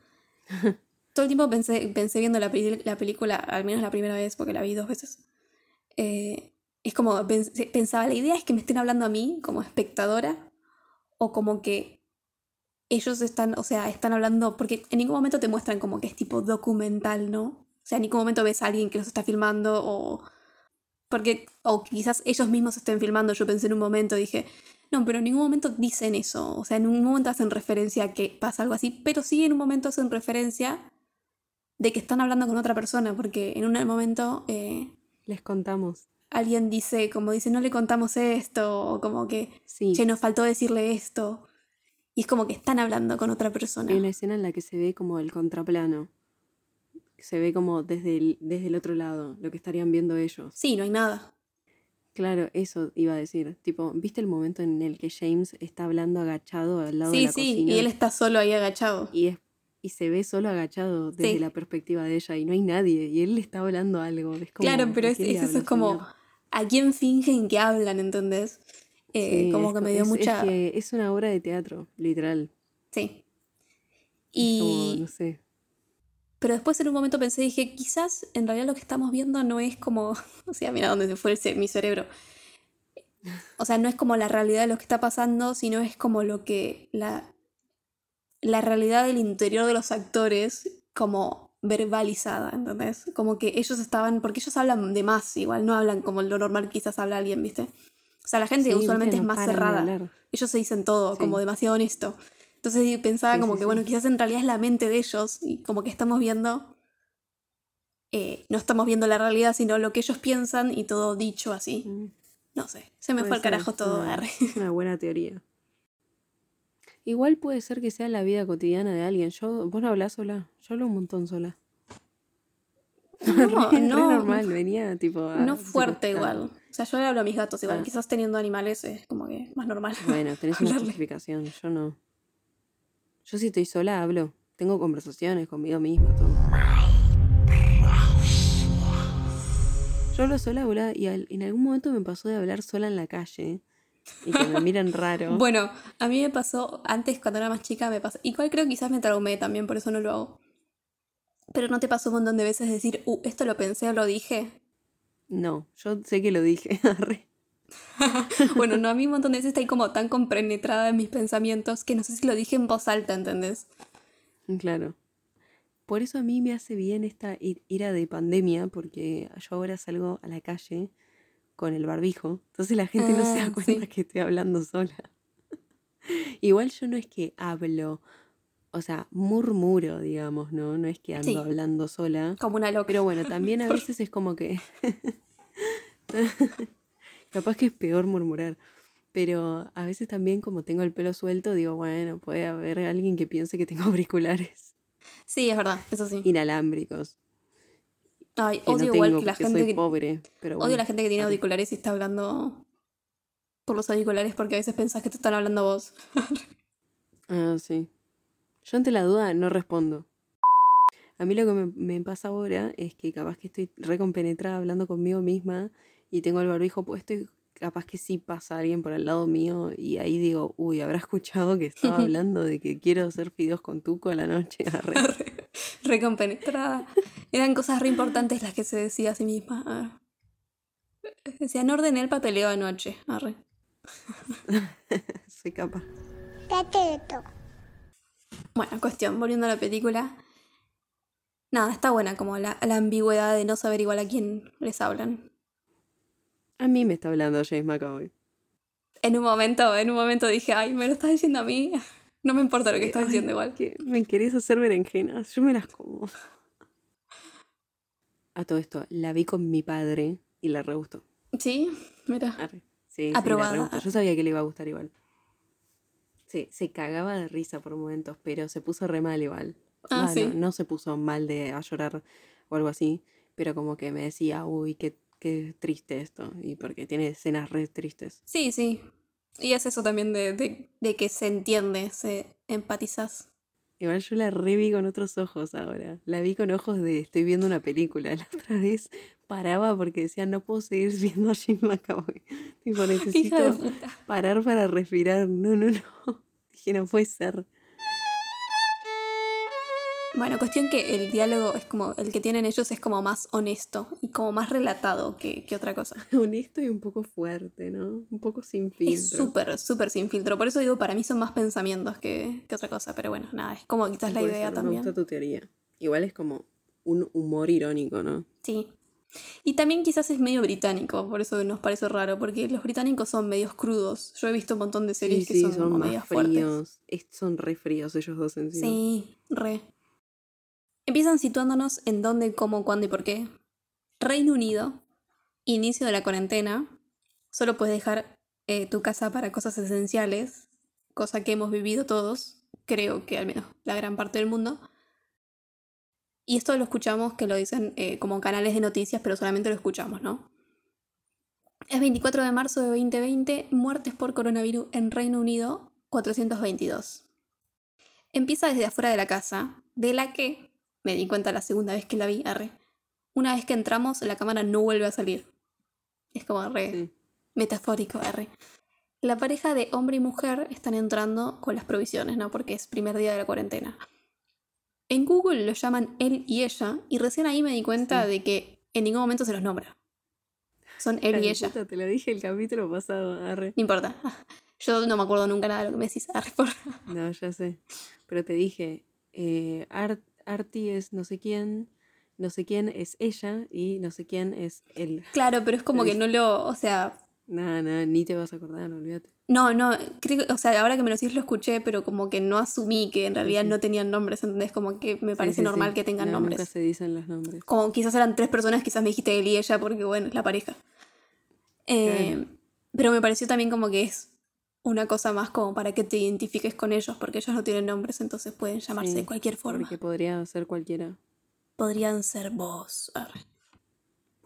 Todo el tiempo pensé, pensé viendo la, la película, al menos la primera vez, porque la vi dos veces. Eh, es como pens- pensaba, la idea es que me estén hablando a mí como espectadora o como que ellos están, o sea, están hablando, porque en ningún momento te muestran como que es tipo documental, ¿no? O sea, en ningún momento ves a alguien que los está filmando o... Porque, o quizás ellos mismos estén filmando, yo pensé en un momento, dije, no, pero en ningún momento dicen eso, o sea, en ningún momento hacen referencia a que pasa algo así, pero sí en un momento hacen referencia de que están hablando con otra persona, porque en un momento eh, Les contamos. alguien dice, como dice, no le contamos esto, o como que, Sí. che, nos faltó decirle esto, y es como que están hablando con otra persona. Hay una escena en la que se ve como el contraplano. Se ve como desde el, desde el otro lado, lo que estarían viendo ellos. Sí, no hay nada. Claro, eso iba a decir. Tipo, ¿viste el momento en el que James está hablando agachado al lado de Sí, la sí, cocina? y él está solo ahí agachado. y, es- y se ve solo agachado desde Sí. la perspectiva de ella y no hay nadie y él le está hablando algo. Es como, Claro, pero ¿a es, quién le es- eso es como, señor? ¿a quién fingen que hablan, entendés? Eh, Sí, como es que me dio mucha... Es, que es una obra de teatro, literal. Sí. Es como, Y... no sé. Pero después en un momento pensé, dije, quizás en realidad lo que estamos viendo no es como, o sea, mira dónde se fue el mi cerebro. O sea, no es como la realidad de lo que está pasando, sino es como lo que la, la realidad del interior de los actores como verbalizada, ¿entendés? Como que ellos estaban, porque ellos hablan de más, igual no hablan como lo normal quizás habla alguien, ¿viste? O sea, la gente Sí, usualmente es más cerrada. Ellos se dicen todo, Sí. como demasiado honesto. Entonces pensaba Sí, como que, bueno, quizás en realidad es la mente de ellos y como que estamos viendo, eh, no estamos viendo la realidad, sino lo que ellos piensan y todo dicho así. Mm. No sé, se me Puede fue al carajo todo. una- una buena teoría. Igual puede ser que sea la vida cotidiana de alguien. Yo, vos no hablás sola. Yo hablo un montón sola. No, Re no, normal, venía tipo. a- no fuerte igual. O sea, yo le hablo a mis gatos igual. Ah. Quizás teniendo animales es como que más normal. Bueno, tenés una justificación. Yo no. Yo si estoy sola hablo. Tengo conversaciones conmigo misma, todo. Yo hablo sola, boluda, y al- en algún momento me pasó de hablar sola en la calle. Y que me miran raro. Bueno, a mí me pasó antes cuando era más chica, me pasó. Igual creo que quizás me traumé también, por eso no lo hago. Pero no te pasó un montón de veces decir, uh, esto lo pensé o lo dije. No, yo sé que lo dije. Bueno, no, a mí un montón de veces estoy como tan compenetrada en mis pensamientos que no sé si lo dije en voz alta, ¿entendés? Claro. Por eso a mí me hace bien esta ira de pandemia, porque yo ahora salgo a la calle con el barbijo. Entonces la gente no se da Ah, cuenta sí. que estoy hablando sola. Igual yo no es que hablo, o sea, murmuro, digamos, ¿no? No es que ando Sí. hablando sola. Como una loca. Pero bueno, también a veces es como que... Capaz que es peor murmurar. Pero a veces también como tengo el pelo suelto, digo, bueno, puede haber alguien que piense que tengo auriculares Sí, es verdad, eso sí. inalámbricos. Ay, Que odio no igual que la gente que... pobre. Pero Odio bueno, la gente que tiene auriculares y está hablando por los auriculares porque a veces pensás que te están hablando vos. Ah, sí. Yo ante la duda no respondo. A mí lo que me, me pasa ahora es que capaz que estoy recompenetrada hablando conmigo misma y tengo el barbijo puesto y capaz que sí pasa alguien por al lado mío y ahí digo, uy, habrá escuchado que estaba hablando de que quiero hacer fideos con tuco a la noche. Recompenetrada. Eran cosas re importantes las que se decía a sí misma. Ah. Decía, no ordené el papeleo anoche. Arre. Soy capaz. Bueno, cuestión, volviendo a la película. Nada, está buena como la, la ambigüedad de no saber igual a quién les hablan. A mí me está hablando James McAvoy. En un momento, en un momento dije, ay, me lo estás diciendo a mí. No me importa lo que estás Ay, diciendo igual. que me querés hacer berenjenas, yo me las como. A todo esto, la vi con mi padre y le re gustó. Sí, mira. Arre. Sí, sí, Aprobada. le re gustó. Yo sabía que le iba a gustar igual. Sí, se cagaba de risa por momentos, pero se puso re mal igual. Ah, Va, sí. no, no se puso mal de a llorar o algo así, pero como que me decía, uy, qué, qué triste esto. Y porque tiene escenas re tristes. Sí, sí. Y es eso también de, de, de que se entiende, se empatizas. Igual yo la reví con otros ojos ahora. La vi con ojos de estoy viendo una película. La otra vez paraba porque decía, no puedo seguir viendo a Jim McAvoy. Tipo, necesito parar para respirar. No, no, no. Dije, no puede ser. Bueno, cuestión que el diálogo es como, el que tienen ellos es como más honesto y como más relatado que, que otra cosa. Honesto y un poco fuerte, ¿no? Un poco sin filtro. Es súper, súper sin filtro. Por eso digo, para mí son más pensamientos que, que otra cosa. Pero bueno, nada, es como quizás la idea ser, Me también. gusta tu teoría. Igual es como un humor irónico, ¿no? Sí. Y también quizás es medio británico, por eso nos parece raro, porque los británicos son medios crudos. Yo he visto un montón de series sí, que sí, son, son fuertes. Es- son re fríos ellos dos encima. Sí, re. Empiezan situándonos en dónde, cómo, cuándo y por qué. Reino Unido, inicio de la cuarentena. Solo puedes dejar eh, tu casa para cosas esenciales, cosa que hemos vivido todos, creo que al menos la gran parte del mundo. Y esto lo escuchamos que lo dicen eh, como canales de noticias, pero solamente lo escuchamos, ¿no? Es 24 de marzo de 2020, muertes por coronavirus en Reino Unido, 422. Empieza desde afuera de la casa, de la que, me di cuenta la segunda vez que la vi, arre. Una vez que entramos, la cámara no vuelve a salir. Es como re Sí. metafórico, arre. La pareja de hombre y mujer están entrando con las provisiones, ¿no? Porque es primer día de la cuarentena. En Google lo llaman él y ella, y recién ahí me di cuenta Sí. de que en ningún momento se los nombra. Son él y ella. puta, te lo dije el capítulo pasado, arre. No importa. Yo no me acuerdo nunca nada de lo que me decís. Arre, por... No, ya sé. Pero te dije, eh, Art- Artie es no sé quién, no sé quién es ella y no sé quién es él. Claro, pero es como que no lo. O sea. Nada, nada, ni te vas a acordar, olvídate. No, no. Creo, que- o sea, ahora que me lo decís lo escuché, pero como que no asumí que en realidad sí. no tenían nombres. ¿Entendés? Como que me parece sí, normal que tengan No, nombres. Nunca se dicen los nombres. Como quizás eran tres personas, quizás me dijiste él y ella, porque bueno, es la pareja. Eh, Claro. Pero me pareció también como que es una cosa más como para que te identifiques con ellos, porque ellos no tienen nombres, entonces pueden llamarse Sí, de cualquier forma. Porque podría ser cualquiera. Podrían ser vos. Arre.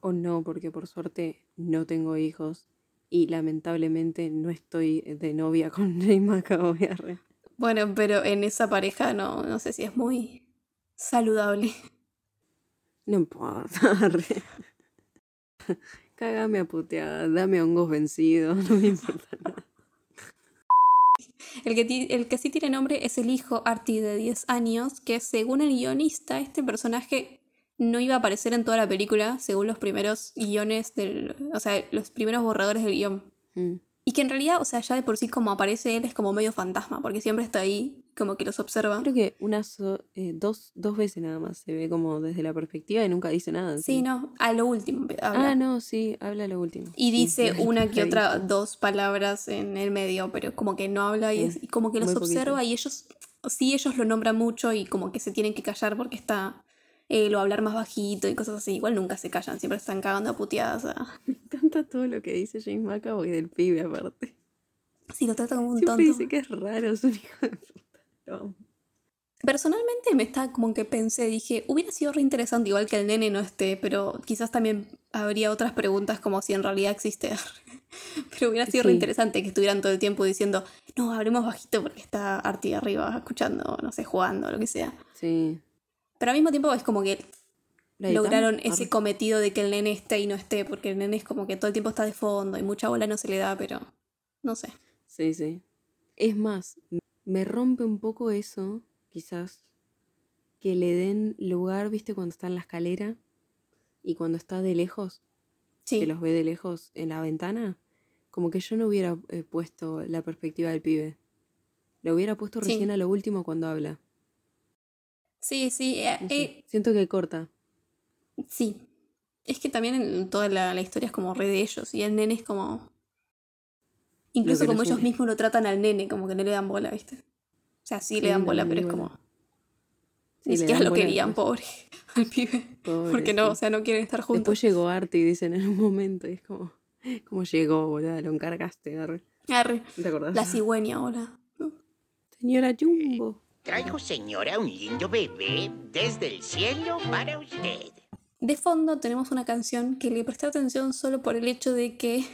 O no, porque por suerte no tengo hijos y lamentablemente no estoy de novia con Jay McAvoy. Bueno, pero en esa pareja no, no sé si es muy saludable. No importa. arre. Cágame a puteada, dame hongos vencidos, no me importa nada. El que, el que sí tiene nombre es el hijo Artie de 10 años, que según el guionista, este personaje no iba a aparecer en toda la película, según los primeros guiones del. O sea, los primeros borradores del guion. Mm. Y que en realidad, o sea, ya de por sí como aparece él es como medio fantasma, porque siempre está ahí, como que los observa. Creo que unas eh, dos, dos veces nada más se ve como desde la perspectiva y nunca dice nada. Sí, no, a lo último. habla. Ah, no, sí, habla lo último. Y dice sí, una que otra, dos palabras en el medio, pero como que no habla y, es- y como que los muy poquito. observa y ellos, sí, ellos lo nombran mucho y como que se tienen que callar porque está él o hablar más bajito y cosas así. Igual nunca se callan, siempre están cagando a puteadas. a- Me encanta todo lo que dice James McAvoy del pibe aparte. Sí, lo trata como un Siempre tonto. dice que es raro, es un hijo de puta. Lo. Personalmente me está como que pensé, dije, hubiera sido re interesante igual que el nene no esté, pero quizás también habría otras preguntas como si en realidad existe. pero hubiera sido re Sí. interesante que estuvieran todo el tiempo diciendo, no, hablemos bajito porque está Artie arriba escuchando, no sé, jugando, lo que sea. Sí, Pero al mismo tiempo es como que lograron ese cometido de que el nene esté y no esté, porque el nene es como que todo el tiempo está de fondo y mucha bola no se le da, pero no sé. Sí, sí. Es más, me rompe un poco eso, quizás, que le den lugar, viste, cuando está en la escalera y cuando está de lejos, Sí, que los ve de lejos en la ventana, como que yo no hubiera eh, puesto la perspectiva del pibe. Lo hubiera puesto Sí. recién a lo último cuando habla. Sí, sí, eh, No sé, eh, Siento que corta. sí. Es que también en toda la, la historia es como re de ellos y el nene es como... Incluso como los ellos une. mismos lo tratan al nene, como que no le dan bola, ¿viste? O sea, sí, Sí, le dan bola, pero es como... Sí, Ni siquiera lo querían, después. pobre, al pibe. Pobre, Porque no, sí. o sea, no quieren estar juntos. Después llegó Arte y dicen en un momento, y es como, ¿cómo llegó, boludo? Lo encargaste, arre. Arre, ¿No ¿Te acordás? la cigüeña, hola. Señora Jumbo. Traigo, señora, un lindo bebé desde el cielo para usted. De fondo tenemos una canción que le presté atención solo por el hecho de que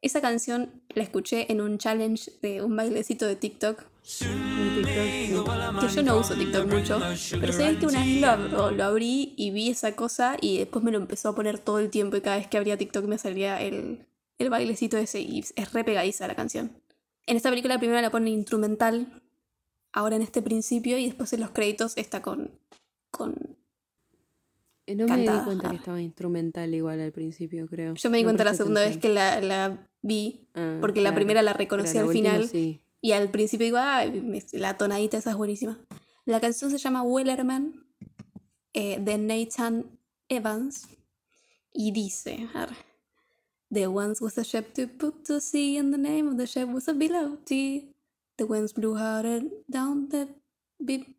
esa canción la escuché en un challenge de un bailecito de TikTok. Que yo no uso TikTok mucho, pero sabes que una vez lo abrí y vi esa cosa y después me lo empezó a poner todo el tiempo y cada vez que abría TikTok me salía el, el bailecito ese y es re pegadiza la canción. En esta película primero la ponen instrumental, ahora en este principio y después en los créditos está con... con Eh, No me di cuenta que estaba instrumental igual al principio, creo. yo me di No cuenta la segunda vez que la, la vi, Ah, porque la primera la reconocí al final sí. y al principio digo, ah, la tonadita esa es buenísima. La canción se llama Wellerman eh, de Nathan Evans y dice, There once was a ship to put to sea and the name of the ship was a below tea. The winds blew hard and down the big.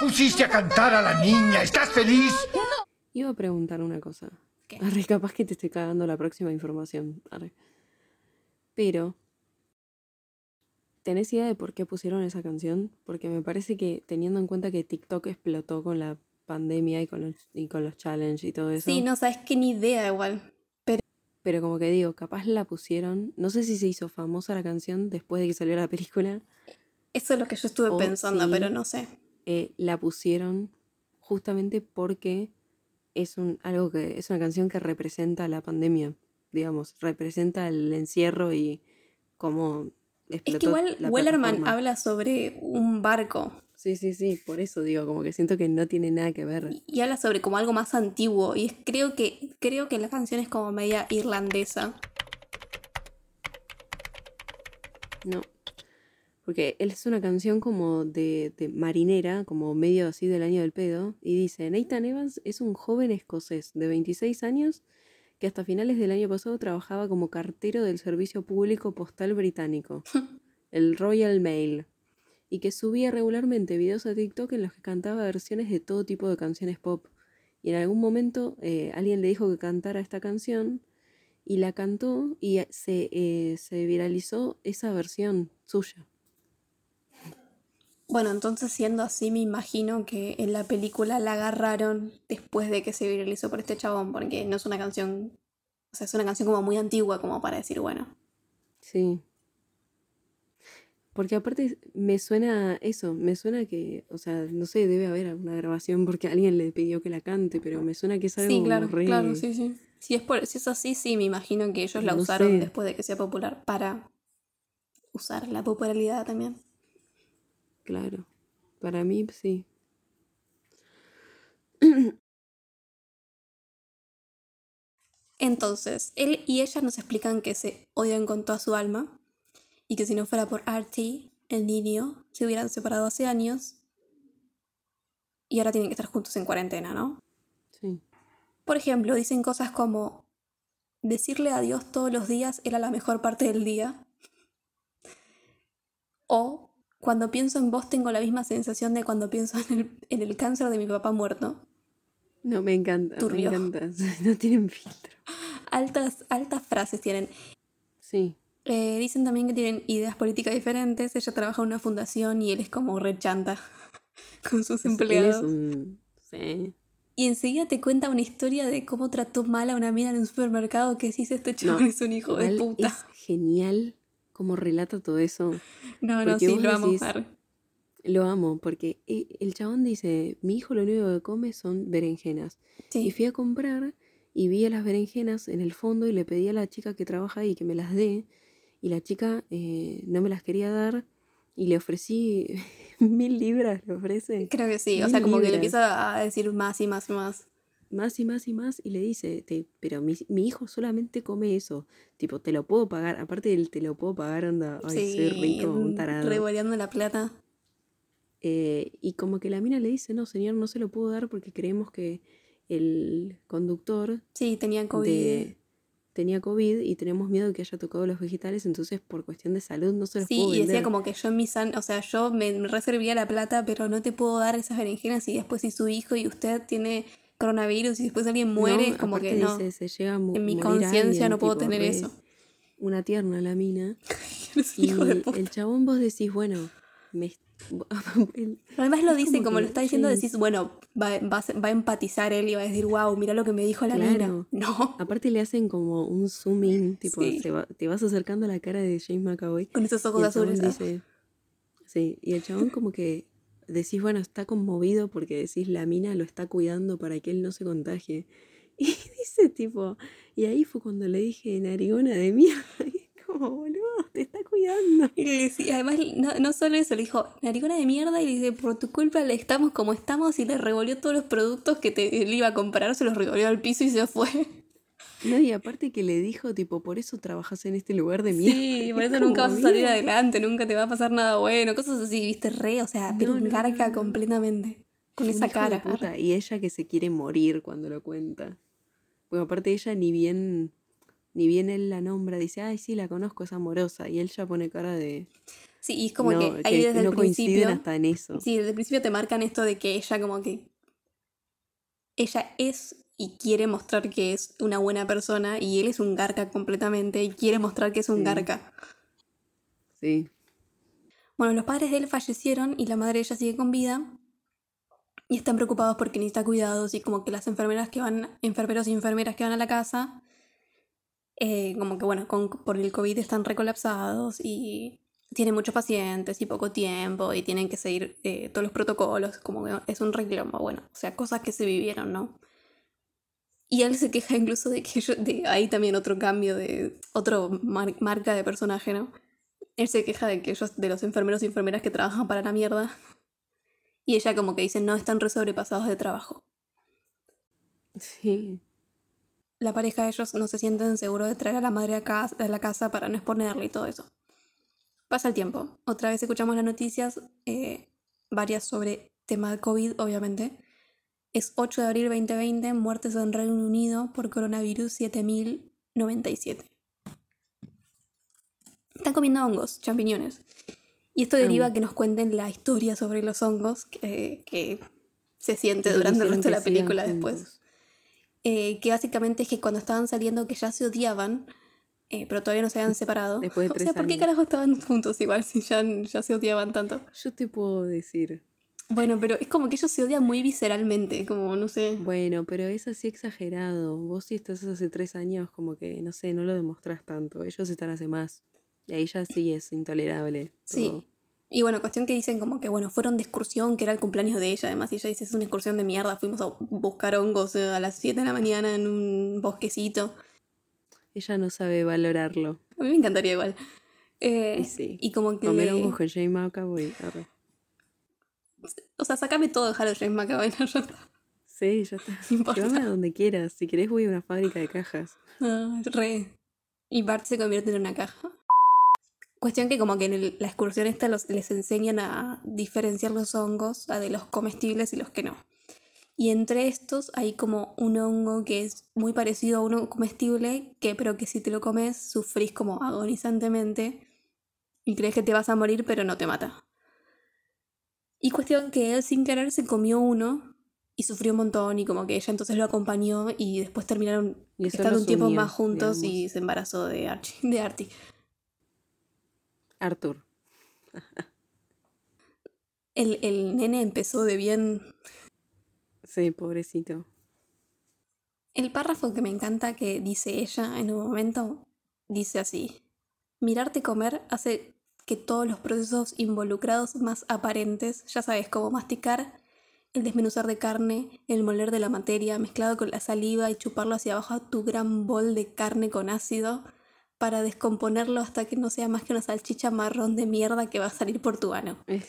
Pusiste a cantar a la niña. ¿Estás feliz? Iba a preguntar una cosa. ¿Qué? Arre, capaz que te estoy cagando la próxima información. Arre. Pero, ¿tenés idea de por qué pusieron esa canción? Porque me parece que teniendo en cuenta que TikTok explotó con la pandemia y con los, y con los challenges y todo eso. Sí, no sabes qué ni idea igual. Pero como que digo, capaz la pusieron. No sé si se hizo famosa la canción después de que salió la película. Eso es lo que yo estuve O pensando, pero no sé. eh, la pusieron justamente porque es un algo que es una canción que representa la pandemia, digamos, representa el encierro y cómo Es que igual Wellerman habla sobre un barco Sí, sí, sí, por eso digo, como que siento que no tiene nada que ver. y habla sobre como algo más antiguo y es, creo que creo que la canción es como media irlandesa No. Porque él es una canción como de, de marinera, como medio así del año del pedo, y dice, Nathan Evans es un joven escocés de 26 años que hasta finales del año pasado trabajaba como cartero del servicio público postal británico, el Royal Mail, y que subía regularmente videos a TikTok en los que cantaba versiones de todo tipo de canciones pop. Y en algún momento eh, alguien le dijo que cantara esta canción y la cantó y eh, se, eh, se viralizó esa versión suya. bueno entonces siendo así me imagino que en la película la agarraron después de que se viralizó por este chabón porque no es una canción o sea es una canción como muy antigua como para decir bueno Sí. Porque aparte me suena eso, me suena que, o sea, no sé, debe haber alguna grabación porque alguien le pidió que la cante, pero me suena que es algo sí claro re- claro sí sí si es por si es así sí me imagino que ellos la No usaron sé. después de que sea popular para usar la popularidad también Claro. Para mí sí. Entonces, él y ella nos explican que se odian con toda su alma y que si no fuera por Artie, el niño, se hubieran separado hace años y ahora tienen que estar juntos en cuarentena, ¿no? Sí. Por ejemplo, dicen cosas como decirle adiós todos los días era la mejor parte del día. O cuando pienso en vos tengo la misma sensación de cuando pienso en el, en el cáncer de mi papá muerto. No, me encanta, Turbio. me encanta. No tienen filtro. Altas, altas frases tienen. Sí. Eh, dicen también que tienen ideas políticas diferentes. Ella trabaja en una fundación y él es como rechanta con sus empleados. un... Sí. Y enseguida te cuenta una historia de cómo trató mal a una mina en un supermercado que decís este chabón No, es un hijo de puta. Es genial cómo relata todo eso. No, no, porque sí, lo vamos decís- a ver. Lo amo porque e- el chabón dice, mi hijo lo único que come son berenjenas. Y fui a comprar y vi a las berenjenas en el fondo y le pedí a la chica que trabaja ahí que me las dé. Y la chica eh, no me las quería dar y le ofrecí mil libras, le ofrece. Creo que sí. O sea, como que le empieza a decir más y más y más. Más y más y más y le dice, "Te- pero mi, mi hijo solamente come eso. Tipo, te lo puedo pagar. Aparte del te lo puedo pagar, anda, ay, soy Sí, rico, un tarado. revoleando la plata. Eh, y como que la mina le dice, no, señor, no se lo puedo dar porque creemos que el conductor Sí, tenía COVID. de- tenía COVID y tenemos miedo de que haya tocado los vegetales, entonces por cuestión de salud no se los Sí, puedo y decía como que yo en mi san, o sea, yo me reservaría la plata, pero no te puedo dar esas berenjenas y después si su hijo y usted tiene coronavirus y después alguien muere, No, como que no. dice, se llega a En mi conciencia no puedo tipo, tener eso. Una tierna la mina. Y el chabón vos decís, bueno, me... Además lo dice, como lo está diciendo, decís, bueno, va, va a ser- va a empatizar él y va a decir, wow, mira lo que me dijo la mina. Claro. No, Aparte le hacen como un zoom in, tipo, Sí. se va- te vas acercando a la cara de James McAvoy con esos ojos azules. dice, sí, y el chabón como que decís, bueno, está conmovido porque decís, la mina lo está cuidando para que él no se contagie. Y dice tipo, y ahí fue cuando le dije, narigona de mierda, como, boludo, te está cuidando. Y le decía- además, no, no solo eso, le dijo, naricona de mierda, y le dice, por tu culpa le estamos como estamos, y le revolvió todos los productos que te, él iba a comprar, se los revolvió al piso y se fue. No, y aparte que le dijo, tipo, por eso trabajas en este lugar de mierda. Sí, por Es eso nunca vas a salir adelante, nunca te va a pasar nada bueno, cosas así, viste, re, o sea, pero No, completamente, con esa cara. puta, Y ella que se quiere morir cuando lo cuenta. Porque aparte ella ni bien, ni bien él la nombra, dice, ay, sí, la conozco, es amorosa. Y él ya pone cara de... Sí, y es como no, que ahí desde no el coinciden principio, hasta en eso. sí, desde el principio te marcan esto de que ella como que, ella es y quiere mostrar que es una buena persona, y él es un garca completamente, y quiere mostrar que es un Sí. garca. Sí. Bueno, los padres de él fallecieron y la madre de ella sigue con vida. Y están preocupados porque necesita cuidados y como que las enfermeras que van, enfermeros y enfermeras que van a la casa, eh, como que bueno, con- por el COVID están recolapsados y tienen muchos pacientes y poco tiempo y tienen que seguir eh, todos los protocolos, como que es un reclamo, bueno, o sea, cosas que se vivieron, ¿no? Y él se queja incluso de que ellos, de ahí también otro cambio de, otro mar- marca de personaje, ¿no? Él se queja de que ellos, de los enfermeros y enfermeras que trabajan para la mierda. Y ella como que dice, no, están re sobrepasados de trabajo. Sí. La pareja de ellos no se sienten seguros de traer a la madre a, casa, a la casa para no exponerle y todo eso. Pasa el tiempo. Otra vez escuchamos las noticias, eh, varias sobre tema de COVID, obviamente. Es 8 de abril 2020, muertes en Reino Unido por coronavirus 7097. Están comiendo hongos, champiñones. Y esto deriva Amo. que nos cuenten la historia sobre los hongos que, que se siente durante el resto de la película después. Eh, que básicamente es que cuando estaban saliendo que ya se odiaban, eh, pero todavía no se habían separado. Después de o sea, tres ¿por qué carajo estaban juntos igual si ya, ya se odiaban tanto? Yo te puedo decir, Bueno, pero es como que ellos se odian muy visceralmente, como no sé. bueno, pero es así exagerado. Vos si estás hace tres años, como que, no sé, no lo demostrás tanto. Ellos están hace más. Y ahí ya sí es intolerable. Sí. todo. Y bueno, cuestión que dicen como que, bueno, fueron de excursión, que era el cumpleaños de ella, además, y ella dice, es una excursión de mierda, fuimos a buscar hongos eh, a las 7 de la mañana en un bosquecito. Ella no sabe valorarlo. A mí me encantaría igual. Eh, Y sí. y como que... Comer hongos con Jane McAvoy. O sea, sacame todo Harold James McAvoy, ¿no? Está. Sí, ya está. No importa. Llévame a donde quieras. Si querés voy a una fábrica de cajas. Ah, re. Y Bart se convierte en una caja. Cuestión que como que en el- la excursión esta los, les enseñan a diferenciar los hongos a de los comestibles y los que no. Y entre estos hay como un hongo que es muy parecido a uno comestible, que pero que si te lo comes sufrís como agonizantemente y crees que te vas a morir pero no te mata. Y cuestión que él sin querer se comió uno y sufrió un montón y como que ella entonces lo acompañó y después terminaron estando un tiempo unió, más juntos y se embarazó de Archie, de Artie. Arthur. El, el nene empezó de bien. Sí, pobrecito. El párrafo que me encanta que dice ella en un momento dice así: Mirarte comer hace que todos los procesos involucrados más aparentes, ya sabes, como masticar, el desmenuzar de carne, el moler de la materia, mezclado con la saliva y chuparlo hacia abajo a tu gran bol de carne con ácido, para descomponerlo hasta que no sea más que una salchicha marrón de mierda que va a salir por tu ano. Es,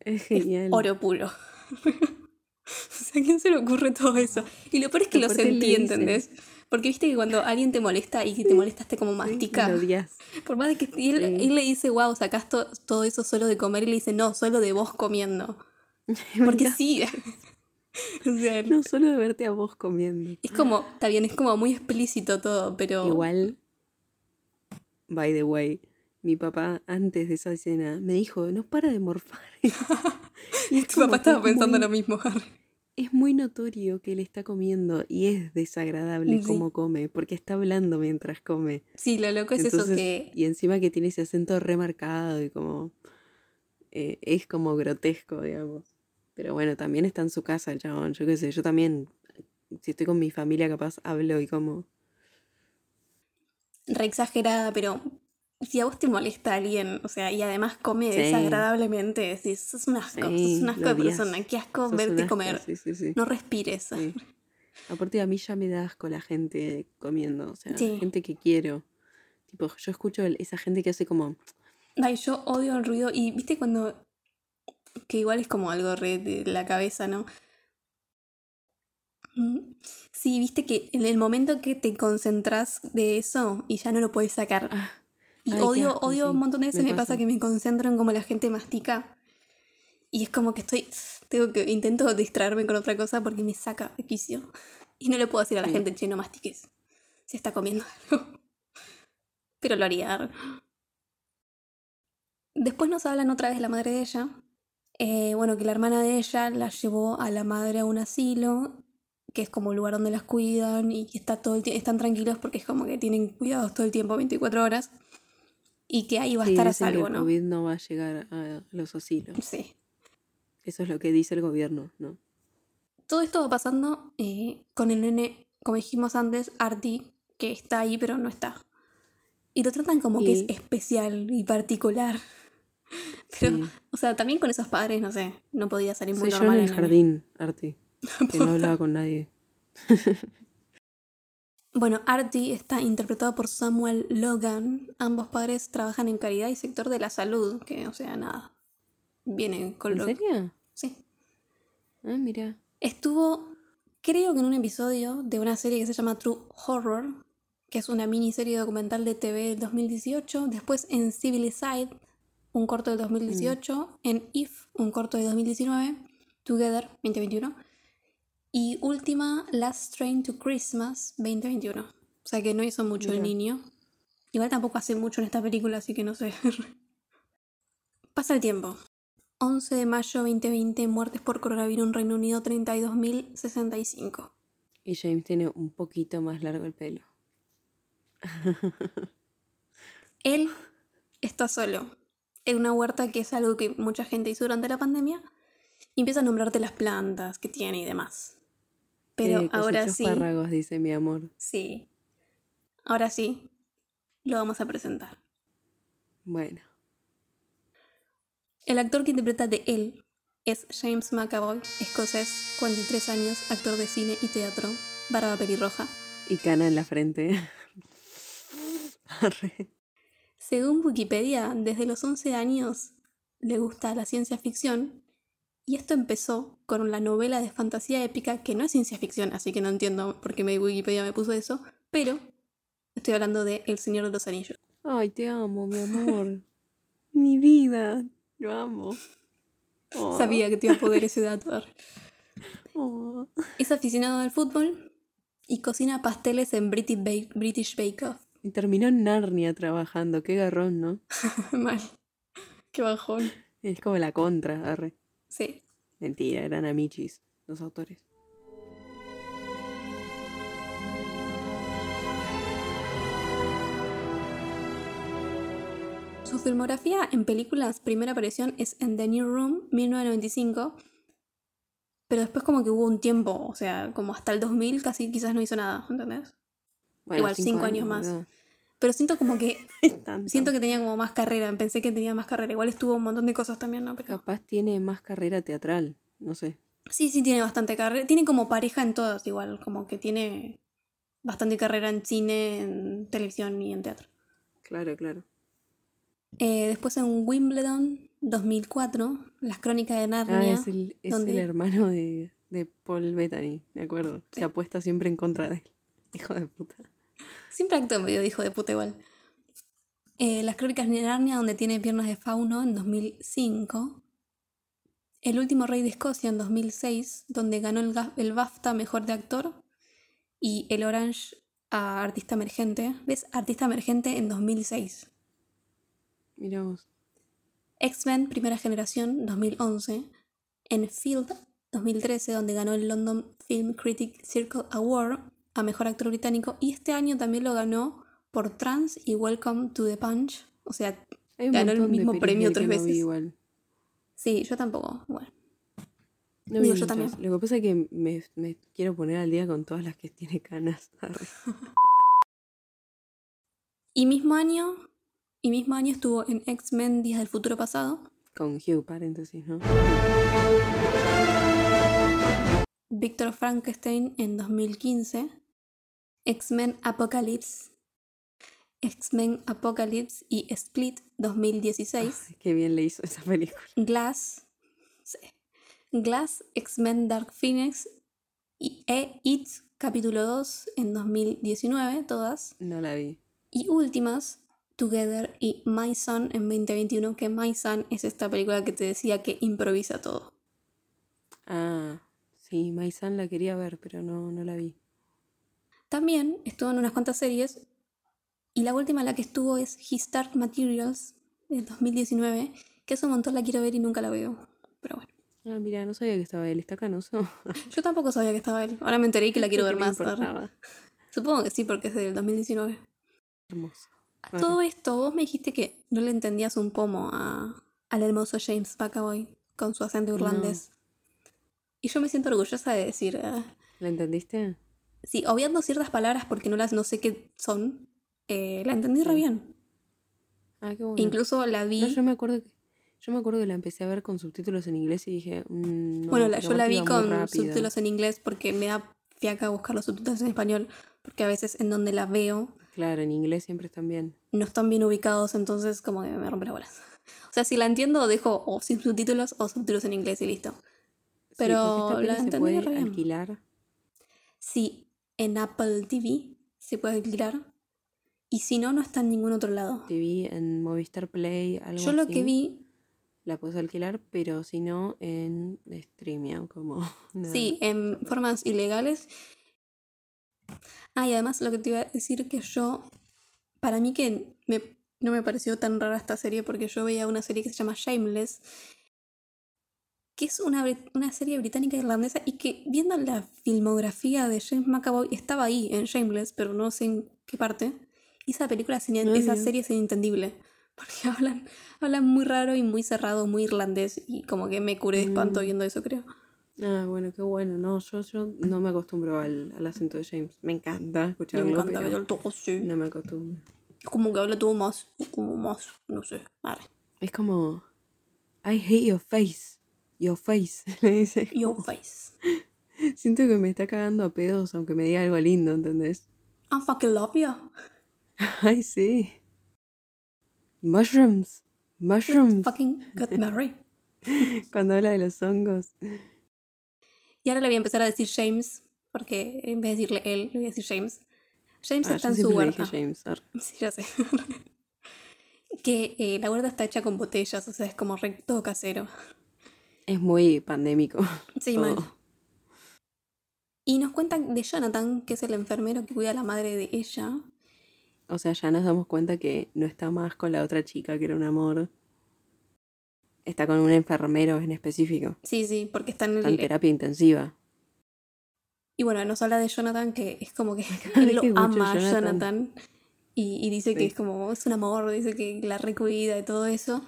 es Es genial. oro puro. o sea, ¿a quién se le ocurre todo eso? Y lo peor es que lo sentí. ¿entendés? Porque viste que cuando alguien te molesta y te molestaste como mastica, lo por más de que y él, Sí. él le dice, wow, sacás to- todo eso solo de comer, y le dice, no, solo de vos comiendo. Porque sí. o sea, No solo de verte a vos comiendo. es como, está bien, es como muy explícito todo, pero... Igual, by the way, mi papá antes de esa escena me dijo, no para de morfar. y es Tu papá estaba es pensando muy- lo mismo, Harry. Es muy notorio que él está comiendo y es desagradable Sí. cómo come, porque está hablando mientras come. Sí, lo loco es eso que... Y encima que tiene ese acento remarcado y como... eh, es como grotesco, digamos. Pero bueno, también está en su casa el chabón, yo qué sé, yo también, si estoy con mi familia capaz hablo y como... re exagerada, pero si a vos te molesta alguien, o sea, y además come Sí. desagradablemente, decís, sos un asco, Sí, sos un asco de persona, qué asco sos verte asco, comer. Sí. No respires. Aparte a mí ya me da asco la gente comiendo, o sea, gente que quiero. Tipo, yo escucho el- esa gente que hace como... Ay, yo odio el ruido y viste cuando... que igual es como algo re de la cabeza, ¿no? Sí, viste que en el momento que te concentras de eso y ya no lo puedes sacar. Ah, Y Ay, odio, asco, odio sí, un montón de veces me me, pasa que me concentro en cómo la gente mastica. Y es como que estoy. Tengo que. Intento distraerme con otra cosa porque me saca de quicio. Y no le puedo decir a la Sí. gente, che, no mastiques. Si está comiendo algo. Pero lo haría. Después nos hablan otra vez de la madre de ella. Eh, bueno, que la hermana de ella la llevó a la madre a un asilo, que es como un lugar donde las cuidan y que está todo el están tranquilos porque es como que tienen cuidados todo el tiempo, 24 horas. Y que ahí va a sí, estar a dicen que salvo, el ¿no? COVID no va a llegar a los asilos. Sí. Eso es lo que dice el gobierno, ¿no? Todo esto va pasando eh, con el nene, como dijimos antes, Artie, que está ahí pero no está. Y lo tratan como que es especial y particular. Pero, Sí. o sea, también con esos padres, no sé, no podía salir muy Soy yo normal. en el el jardín, Arti, que no hablaba con nadie. Bueno, Artie está interpretado por Samuel Logan. Ambos padres trabajan en caridad y sector de la salud, que, o sea, nada. Vienen con ¿En lo. serio? Sí. Ah, mira. Estuvo, creo que en un episodio de una serie que se llama True Horror, que es una miniserie documental de TV del 2018. Después en Civilized, un corto del 2018. En If, un corto de 2019. Together, 2021. Y última, Last Train to Christmas, 2021. O sea que no hizo mucho el niño. Igual tampoco hace mucho en esta película, así que no sé. Pasa el tiempo. 11 de mayo 2020, muertes por coronavirus en Reino Unido 32.065. Y James tiene un poquito más largo el pelo. Él está solo en una huerta que es algo que mucha gente hizo durante la pandemia y empieza a nombrarte las plantas que tiene y demás. Pero Eh, ahora sí, espárragos, dice mi amor. sí, ahora sí, lo vamos a presentar. Bueno. El actor que interpreta de él es James McAvoy, escocés, 43 años, actor de cine y teatro, barba pelirroja. Y cana en la frente. Según Wikipedia, desde los 11 años le gusta la ciencia ficción y esto empezó con la novela de fantasía épica que no es ciencia ficción, así que no entiendo por qué Wikipedia me puso eso, pero estoy hablando de El Señor de los Anillos. Ay, te amo, mi amor. mi vida. Lo amo. Oh, Sabía que te iba a poder ese dato. Oh. Es aficionado al fútbol y cocina pasteles en British Bake, British Bake Off. Y terminó en Narnia trabajando. Qué garrón, ¿no? Mal. Qué bajón. Es como la contra, arre. Sí. Mentira, eran amichis los autores. Su filmografía en películas, primera aparición es en The New Room, 1995. Pero después como que hubo un tiempo, o sea, como hasta el 2000 casi quizás no hizo nada, ¿entendés? Bueno, Igual, cinco años más. Pero siento como que. Siento que tenía como más carrera. Pensé que tenía más carrera. Igual estuvo un montón de cosas también, ¿no? Pero... Capaz tiene más carrera teatral, no sé. Sí, sí, tiene bastante carrera. Tiene como pareja en todas, igual. Como que tiene bastante carrera en cine, en televisión y en teatro. Claro, claro. Eh, después en Wimbledon 2004, Las Crónicas de Narnia. Ah, es el, es el hermano de, de Paul Bettany, me acuerdo. Se apuesta siempre en contra de él. Hijo de puta. Siempre actúa medio de hijo de puta igual. Eh, Las Crónicas de Narnia, donde tiene piernas de fauno en 2005. El último rey de Escocia en 2006, donde ganó el, el BAFTA Mejor de Actor. Y el Orange a Artista Emergente. ¿Ves? Artista Emergente en 2006. Miramos. X-Men Primera Generación 2011. En Field 2013, donde ganó el London Film Critic Circle Award a Mejor Actor Británico. Y este año también lo ganó por Trans y Welcome to the Punch. O sea, Ganó el mismo premio tres que no vi veces. igual. sí, yo tampoco. Bueno, No Digo, yo también. Lo que pasa es que me, me quiero poner al día con todas las que tiene canas. Y mismo año, y mismo año estuvo en X-Men Días del Futuro Pasado. Con Hugh, paréntesis, ¿no? Víctor Frankenstein en 2015. X-Men Apocalypse. X-Men Apocalypse y Split 2016. Ay, qué bien le hizo esa película. Glass. sí. Glass, X-Men Dark Phoenix y e It capítulo 2 en 2019, todas. No la vi. Y últimas, Together y My Son en 2021, que My Son es esta película que te decía que improvisa todo. Ah, sí, Maisan la quería ver, pero no, no la vi. También estuvo en unas cuantas series y la última en la que estuvo es His Dark Materials de 2019, que hace un montón la quiero ver y nunca la veo. Pero bueno, Ah, mira, no sabía que estaba él. ¿Está canoso? yo tampoco sabía que estaba él. Ahora me enteré que la quiero ver ¿Qué me más. Supongo que sí, porque es del 2019. Hermoso. A todo esto, vos me dijiste que no le entendías un pomo a, al hermoso James McAvoy con su acento irlandés. Y yo me siento orgullosa de decir, ah, ¿La entendiste? Sí, obviando ciertas palabras porque no las no sé qué son, eh, la entendí re bien. Ah, qué bueno. Incluso la vi, No, yo me acuerdo que, yo me acuerdo que la empecé a ver con subtítulos en inglés y dije, mm, no, bueno, la- yo la vi con subtítulos en inglés porque me da fiaca buscar los subtítulos en español, porque a veces en donde la veo Claro, en inglés siempre están bien. no están bien ubicados, entonces como que me rompe las bolas. O sea, si la entiendo, dejo o sin subtítulos o subtítulos en inglés y listo. Pero la peli se entendí puede alquilar. Sí, en Apple TV se puede alquilar. Y si no, no está en ningún otro lado. Te vi en Movistar Play, algo Yo lo así. que vi, La puedes alquilar, pero si no, en Streamia, como... nada. sí, en formas ilegales. Ah, y además lo que te iba a decir que yo, para mí que me- no me pareció tan rara esta serie porque yo veía una serie que se llama Shameless, que es una, una serie británica irlandesa y que viendo la filmografía de James McAvoy estaba ahí en Shameless, pero no sé en qué parte. Y esa película, es esa serie es inentendible. Porque hablan, hablan muy raro y muy cerrado, muy irlandés. Y como que me curé de espanto Mm. viendo eso, creo. Ah, bueno, qué bueno. No, yo, yo no me acostumbro al, al acento de James. Me encanta Me escucharlo, encanta pero ver todo así. no me acostumbro. Como que habla todo más, como más, no sé. Arre. Es como... I hate your face. Your face. Le dice. Your face. Siento que me está cagando a pedos, aunque me diga algo lindo, ¿entendés? I fucking love you. Ay, sí. Mushrooms. Mushrooms. Fucking got married. Cuando habla de los hongos. Y ahora le voy a empezar a decir James, porque en vez de decirle él, le voy a decir James. James Ah, está yo en su le dije huerta. James. Sí, ya sé. que eh, la huerta está hecha con botellas, o sea, es como re, todo casero. Es muy pandémico. Sí, todo. mal. Y nos cuentan de Jonathan, que es el enfermero que cuida a la madre de ella. O sea, ya nos damos cuenta que no está más con la otra chica, que era un amor. Está con un enfermero en específico. Sí, sí, porque está en Está en el... terapia intensiva. Y bueno, nos habla de Jonathan, que es como que él lo ama a Jonathan. Jonathan. Y, y dice que es como, es un amor, dice que la recuida y todo eso.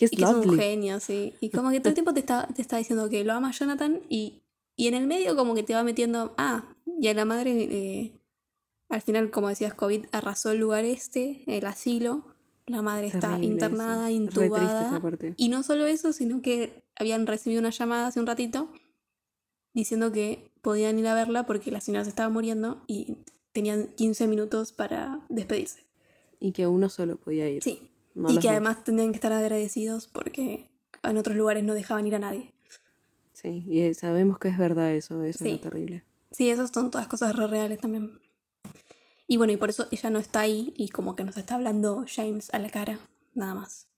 He's Y que es un lovely. genio, sí. Y como que todo el tiempo te está, te está diciendo que lo ama Jonathan y, y en el medio como que te va metiendo, ah, y a la madre, eh, Al final, como decías, COVID arrasó el lugar este, el asilo. La madre está Terrible internada, eso. Intubada. Y no solo eso, sino que habían recibido una llamada hace un ratito diciendo que podían ir a verla porque la señora se estaba muriendo y tenían 15 minutos para despedirse. Y que uno solo podía ir. Sí. No y que además tenían que estar agradecidos porque en otros lugares no dejaban ir a nadie. Sí, y eh, sabemos que es verdad eso, eso Sí. es terrible. Sí, esas son todas cosas re reales también. Y bueno, y por eso ella no está ahí y como que nos está hablando James a la cara, nada más.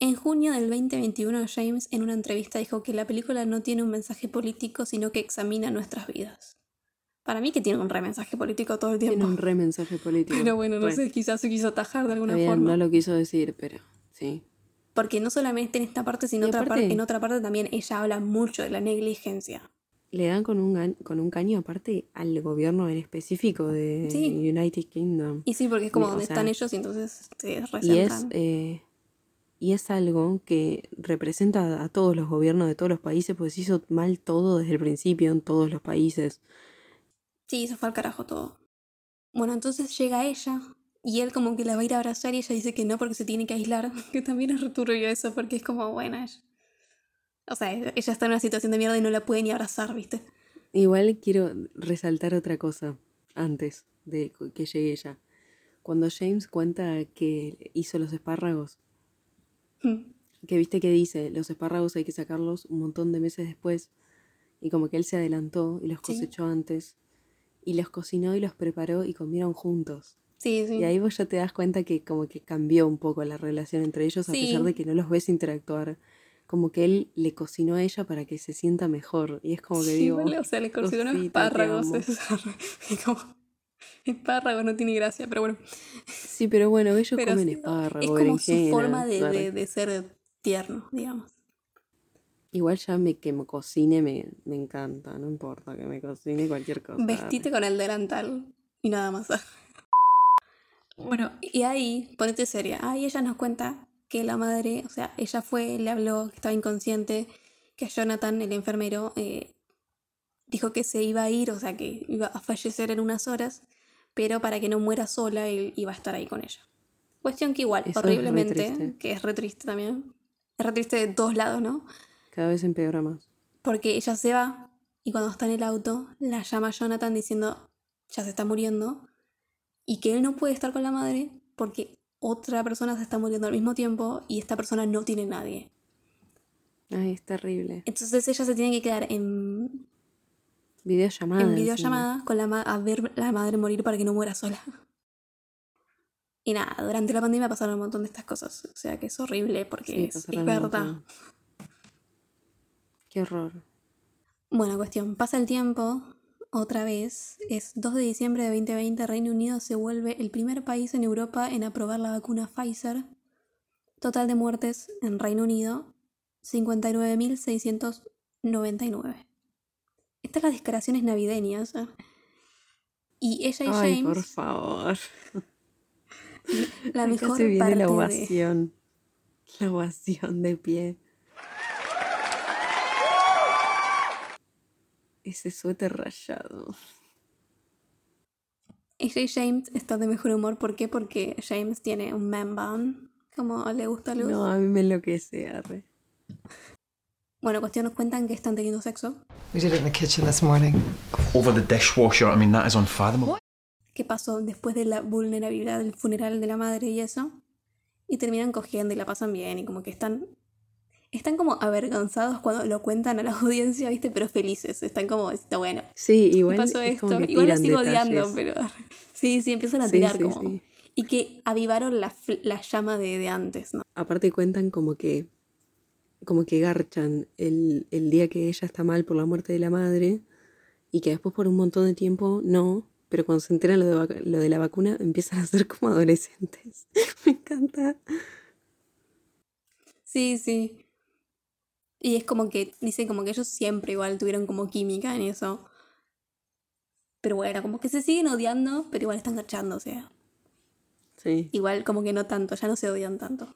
En junio del 2021, James en una entrevista dijo que la película no tiene un mensaje político, sino que examina nuestras vidas. Para mí que tiene un re mensaje político todo el tiempo. Tiene un re mensaje político. Pero bueno, no sé, quizás se quiso atajar de alguna bien, forma. no lo quiso decir, pero sí. Porque no solamente en esta parte, sino otra parte, en otra parte también ella habla mucho de la negligencia. Le dan con un, con un caño aparte al gobierno en específico de Sí. United Kingdom. Y sí, porque es como donde sea, están ellos y entonces se Y es, eh, y es algo que representa a todos los gobiernos de todos los países, pues se hizo mal todo desde el principio en todos los países. Sí, se fue al carajo todo. Bueno, entonces llega ella y él como que la va a ir a abrazar y ella dice que no porque se tiene que aislar. Que también es returbio eso porque es como, bueno, ella... O sea, ella está en una situación de mierda y no la puede ni abrazar, ¿viste? Igual quiero resaltar otra cosa antes de que llegue ella. Cuando James cuenta que hizo los espárragos, Mm. que viste que dice, los espárragos hay que sacarlos un montón de meses después, y como que él se adelantó y los Sí. cosechó antes, y los cocinó y los preparó y comieron juntos. Sí, sí. Y ahí vos ya te das cuenta que como que cambió un poco la relación entre ellos, a pesar de que no los ves interactuar. Como que él le cocinó a ella para que se sienta mejor. Y es como que Sí, digo, igual, o sea, le consiguió unos espárragos. espárragos no tiene gracia, pero bueno. Sí, pero bueno, ellos Pero comen espárragos, es como su forma de, claro. de- de ser tierno, digamos. Igual ya me, que me cocine me, me encanta, no importa que me cocine cualquier cosa. Vestite con el delantal y nada más. Bueno, y ahí, ponete seria, ahí ella nos cuenta que la madre, o sea, ella fue, le habló, que estaba inconsciente, que Jonathan, el enfermero, eh, dijo que se iba a ir, o sea, que iba a fallecer en unas horas, pero para que no muera sola, él iba a estar ahí con ella. Cuestión que igual, Eso es horriblemente, triste. que es re triste también, es re triste de todos lados, ¿no? Cada vez empeora más. Porque ella se va y cuando está en el auto la llama Jonathan diciendo ya se está muriendo y que él no puede estar con la madre porque otra persona se está muriendo al mismo tiempo y esta persona no tiene nadie. Ay, es terrible. Entonces ella se tiene que quedar en, Videollamada. en encima. videollamada con la ma- a ver la madre morir para que no muera sola. Y nada, durante la pandemia pasaron un montón de estas cosas. O sea que es horrible porque Sí, es, es verdad. Qué horror. Bueno, cuestión, pasa el tiempo, otra vez, es 2 de diciembre de 2020, Reino Unido se vuelve el primer país en Europa en aprobar la vacuna Pfizer. Total de muertes en Reino Unido, 59.699. Estas las declaraciones navideñas. ¿eh? Y ella y Ay, James, por favor. la Acá mejor se viene parte la de... ovación. La ovación de pie. Ese suéter rayado. Y James están de mejor humor. ¿Por qué? Porque James tiene un man bun, como le gusta a Luz. No, a mí me enloquece, arre. Bueno, cuestión nos cuentan que están teniendo sexo. We did it in the kitchen this morning. Over the dishwasher, I mean, that is unfathomable. ¿Qué pasó después de la vulnerabilidad del funeral de la madre y eso? Y terminan cogiendo y la pasan bien y como que están... Están como avergonzados cuando lo cuentan a la audiencia, ¿viste? Pero felices. Están como, está bueno. Sí, igual. pasó es esto. Igual lo sigo detalles. odiando, pero... Sí, sí, empiezan a Sí, tirar sí, como... sí. Y que avivaron la, la llama de, de antes, ¿no? Aparte cuentan como que. Como que garchan el, el día que ella está mal por la muerte de la madre. Y que después por un montón de tiempo no. Pero cuando se enteran lo de, lo de la vacuna, empiezan a ser como adolescentes. Me encanta. Sí, sí. Y es como que, dicen como que ellos siempre igual tuvieron como química en eso. Pero bueno, como que se siguen odiando, pero igual están cachando, o sea. Sí. Igual como que no tanto, ya no se odian tanto.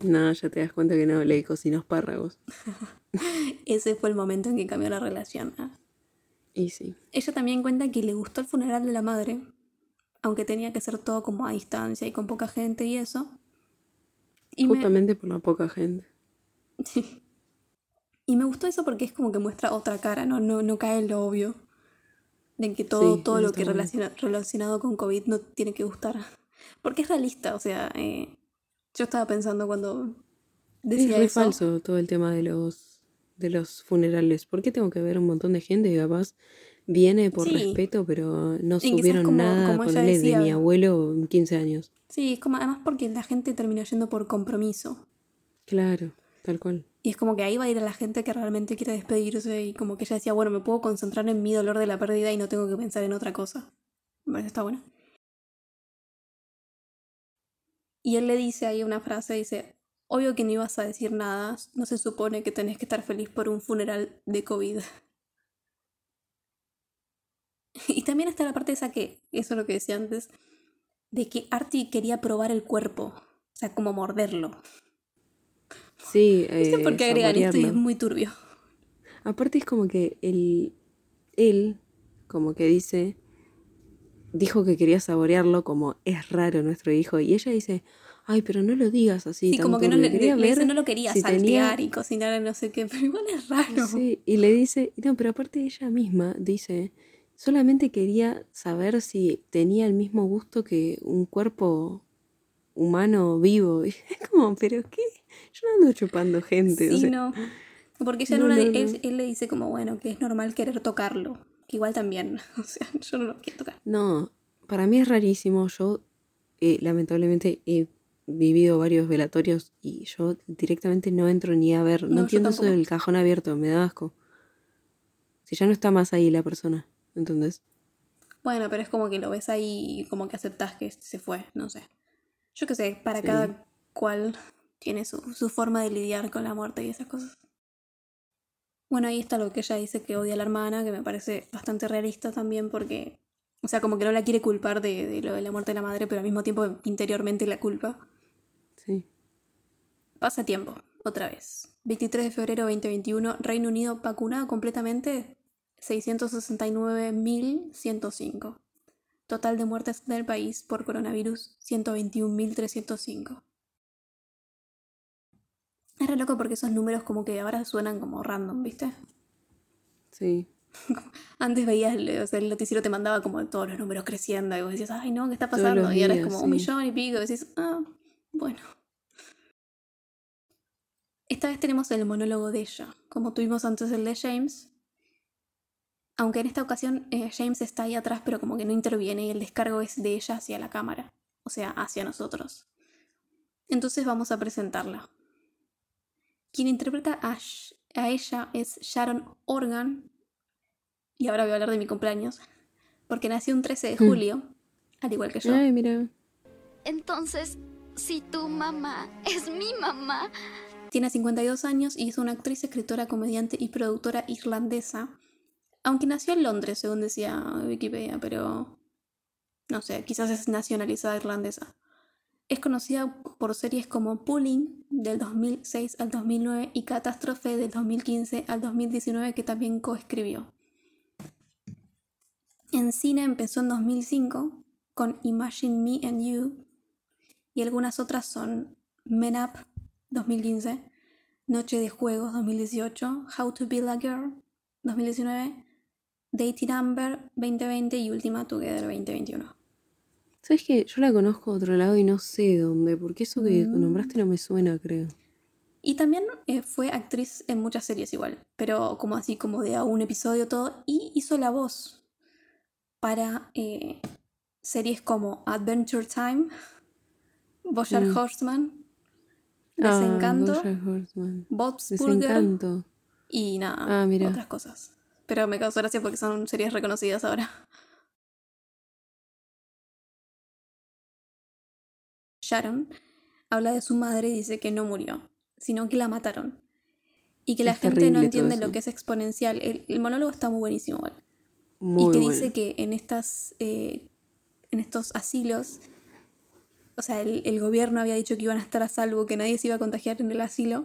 No, ya te das cuenta que no le cocinó espárragos. Ese fue el momento en que cambió la relación. ¿ah? Y sí. Ella también cuenta que le gustó el funeral de la madre, aunque tenía que ser todo como a distancia y con poca gente y eso. Y me, Justamente por la poca gente. y me gustó eso porque es como que muestra otra cara, no, no, no cae en lo obvio. De que todo, Sí, todo lo que relaciona- relacionado con COVID no tiene que gustar. Porque es realista, o sea, eh, yo estaba pensando cuando Es decía re eso. falso todo el tema de los, de los funerales. ¿Por qué tengo que ver un montón de gente que capaz viene por Sí. respeto, pero no Y como- nada como ella de mi abuelo en 15 años? Sí, es como, además porque la gente terminó yendo por compromiso. Claro, Y es como que ahí va a ir a la gente que realmente quiere despedirse y como que ella decía, bueno, me puedo concentrar en mi dolor de la pérdida y no tengo que pensar en otra cosa. Parece está bueno. Y él le dice ahí una frase, dice, obvio que no ibas a decir nada, no se supone que tenés que estar feliz por un funeral de COVID. Y también está la parte esa que, eso es lo que decía antes, de que Artie quería probar el cuerpo, o sea, como morderlo. Sí, No sé eh, por qué agregan esto y es muy turbio. Aparte es como que el, él, como que dice, dijo que quería saborearlo como es raro nuestro hijo. Y ella dice, ay, pero no lo digas así. Sí, como que no le, Quería le dice, no lo quería si saltear tenía- y cocinar no sé qué, pero igual es raro. Sí, y le dice, no, pero aparte ella misma dice, solamente quería saber si tenía el mismo gusto que un cuerpo humano vivo. Y es como, pero qué, yo no ando chupando gente. o Sí, sea, no. Porque ella en no, una, no, él, no. él le dice como, bueno, que es normal querer tocarlo. Que igual también, o sea, yo no lo quiero tocar. No, para mí es rarísimo. Yo, eh, lamentablemente, he vivido varios velatorios y yo directamente no entro ni a ver. No, No, entiendo eso del cajón abierto, me da asco. Si ya no está más ahí la persona, ¿entendés? Bueno, pero es como que lo ves ahí y como que aceptás que se fue, no sé. Yo qué sé, para Sí. cada cual tiene su, su forma de lidiar con la muerte y esas cosas. Bueno, ahí está lo que ella dice que odia a la hermana, que me parece bastante realista también porque, o sea, como que no la quiere culpar de, de lo de la muerte de la madre, pero al mismo tiempo interiormente la culpa. Sí. Pasa tiempo, otra vez. 23 de febrero 2021, Reino Unido vacunado completamente 669.105. Total de muertes del país por coronavirus 121.305. Es re loco porque esos números como que ahora suenan como random, ¿viste? Sí. Antes veías, o sea, el noticiero te mandaba como todos los números creciendo y vos decías, ay no, ¿qué está pasando? Y ahora es como un millón y pico y decís, ah, bueno. Esta vez tenemos el monólogo de ella, como tuvimos antes el de James. Aunque en esta ocasión eh, James está ahí atrás, pero como que no interviene y el descargo es de ella hacia la cámara, o sea, hacia nosotros. Entonces vamos a presentarla. Quien interpreta a, a ella es Sharon Organ, y ahora voy a hablar de mi cumpleaños, porque nació un 13 de Hmm. julio, al igual que yo. Ay, mira. Entonces, si tu mamá es mi mamá, Tiene 52 años y es una actriz, escritora, comediante y productora irlandesa. Aunque nació en Londres, según decía Wikipedia, pero no sé, quizás es nacionalizada irlandesa. Es conocida por series como Pulling del 2006 al 2009 y Catástrofe del 2015 al 2019 que también coescribió. En cine empezó en 2005 con Imagine Me and You y algunas otras son Men Up 2015, Noche de Juegos 2018, How to Be a Girl 2019, Dating Number 2020 y Última Together 2021. ¿Sabes qué? Yo la conozco de otro lado y no sé dónde, porque eso que Mm. nombraste no me suena, creo. Y también eh, fue actriz en muchas series igual, pero como así como de a un episodio todo, y hizo la voz para eh, series como Adventure Time, Bojack Mm. Horseman, Ah, Desencanto, Bojack Horseman. Bob's Burger Desencanto. y nada, Ah, mira. otras cosas. Pero me causó gracia porque son series reconocidas ahora. Sharon habla de su madre y dice que no murió, sino que la mataron. Y que la Es gente no entiende lo que es exponencial. El, el monólogo está muy buenísimo. Muy y que bueno. dice que en estas eh, en estos asilos o sea el, el gobierno había dicho que iban a estar a salvo que nadie se iba a contagiar en el asilo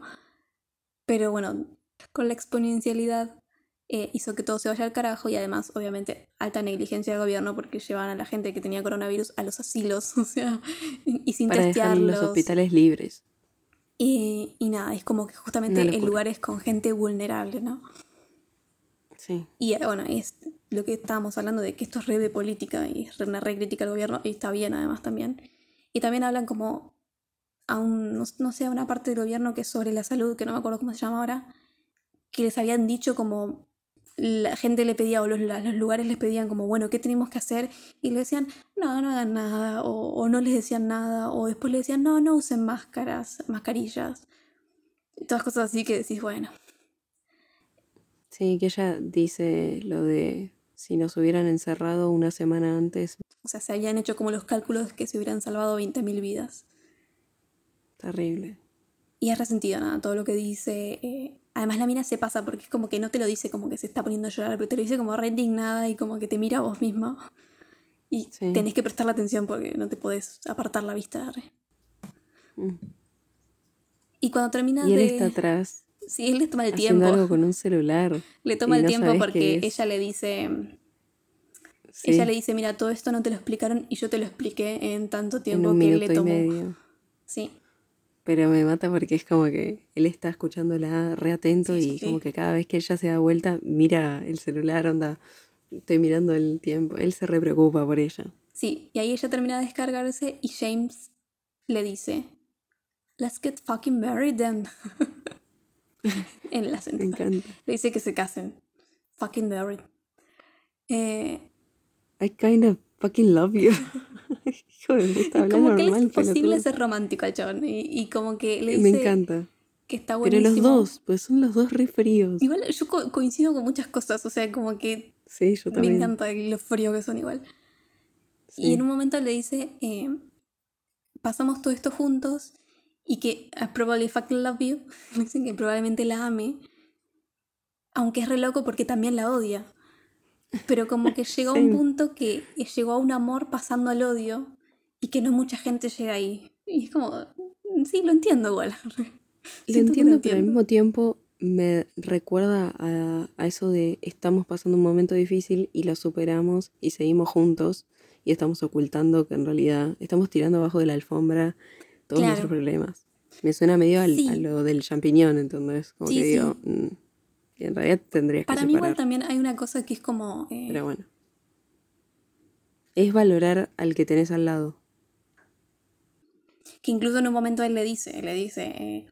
pero bueno con la exponencialidad eh, hizo que todo se vaya al carajo y además, obviamente, alta negligencia del gobierno porque llevaban a la gente que tenía coronavirus a los asilos, o sea, y sin Para dejar testearlos. los hospitales libres. Y, y nada, es como que justamente en lugares con gente vulnerable, ¿no? Sí. Y bueno, es lo que estábamos hablando de que esto es re de política y es una re crítica al gobierno, y está bien además también. Y también hablan como a un, no, no sé, a una parte del gobierno que es sobre la salud, que no me acuerdo cómo se llama ahora, que les habían dicho como la gente le pedía o los, los lugares les pedían como, bueno, ¿qué tenemos que hacer? Y le decían, no, no hagan nada, o, o no les decían nada, o después le decían, no, no usen máscaras, mascarillas. Y todas cosas así que decís, bueno, Sí, que ella dice lo de si nos hubieran encerrado una semana antes, o sea, se habían hecho como los cálculos que se hubieran salvado 20.000 vidas. terrible. Y es resentido, nada, todo lo que dice. eh, Además, la mina se pasa porque es como que no te lo dice como que se está poniendo a llorar, pero te lo dice como re indignada y como que te mira a vos misma. Y Sí. tenés que prestarle atención porque no te podés apartar la vista. re. Mm. Y cuando termina Y él de. está atrás Sí, él le toma el tiempo. algo con un celular. Le toma el no tiempo porque ella le dice. Sí, Ella le dice, mira, todo esto no te lo explicaron y yo te lo expliqué en tanto en tiempo un que le y tomó. medio. Sí. Pero me mata porque es como que él está escuchándola re atento Sí, y sí. como que cada vez que ella se da vuelta mira el celular, onda, estoy mirando el tiempo. Él se re preocupa por ella. Sí, y ahí ella termina de descargarse y James le dice, Let's get fucking married then. en la Me sentida. encanta. Le dice que se casen. Fucking married. Eh, I kind of fucking love you. Hijo de puta, habla como que normal, es imposible pelotudo. ser romántico al chabón. Y, y como que le Me dice encanta. que está Pero buenísimo. los dos, pues son los dos re fríos. Igual yo co- coincido con muchas cosas. O sea, como que Sí, yo me también. encanta lo frío que son igual. Y en un momento le dice, eh, pasamos todo esto juntos y que I probably fucking love you. Dicen que probablemente la ame. Aunque es re loco porque también la odia. Pero como que llegó a un punto que llegó a un amor pasando al odio y que no mucha gente llega ahí. Y es como, sí, lo entiendo igual. Lo entiendo, pero al mismo tiempo me recuerda a, a eso de estamos pasando un momento difícil y lo superamos y seguimos juntos y estamos ocultando que en realidad estamos tirando abajo de la alfombra todos Claro. nuestros problemas. Me suena medio al- Sí. a lo del champiñón, entonces, como Sí, que sí. digo, mm, que en realidad tendrías que Para mí igual también hay una cosa que es como... eh, Pero bueno. Es valorar al que tenés al lado. Que incluso en un momento él le dice, le dice, eh,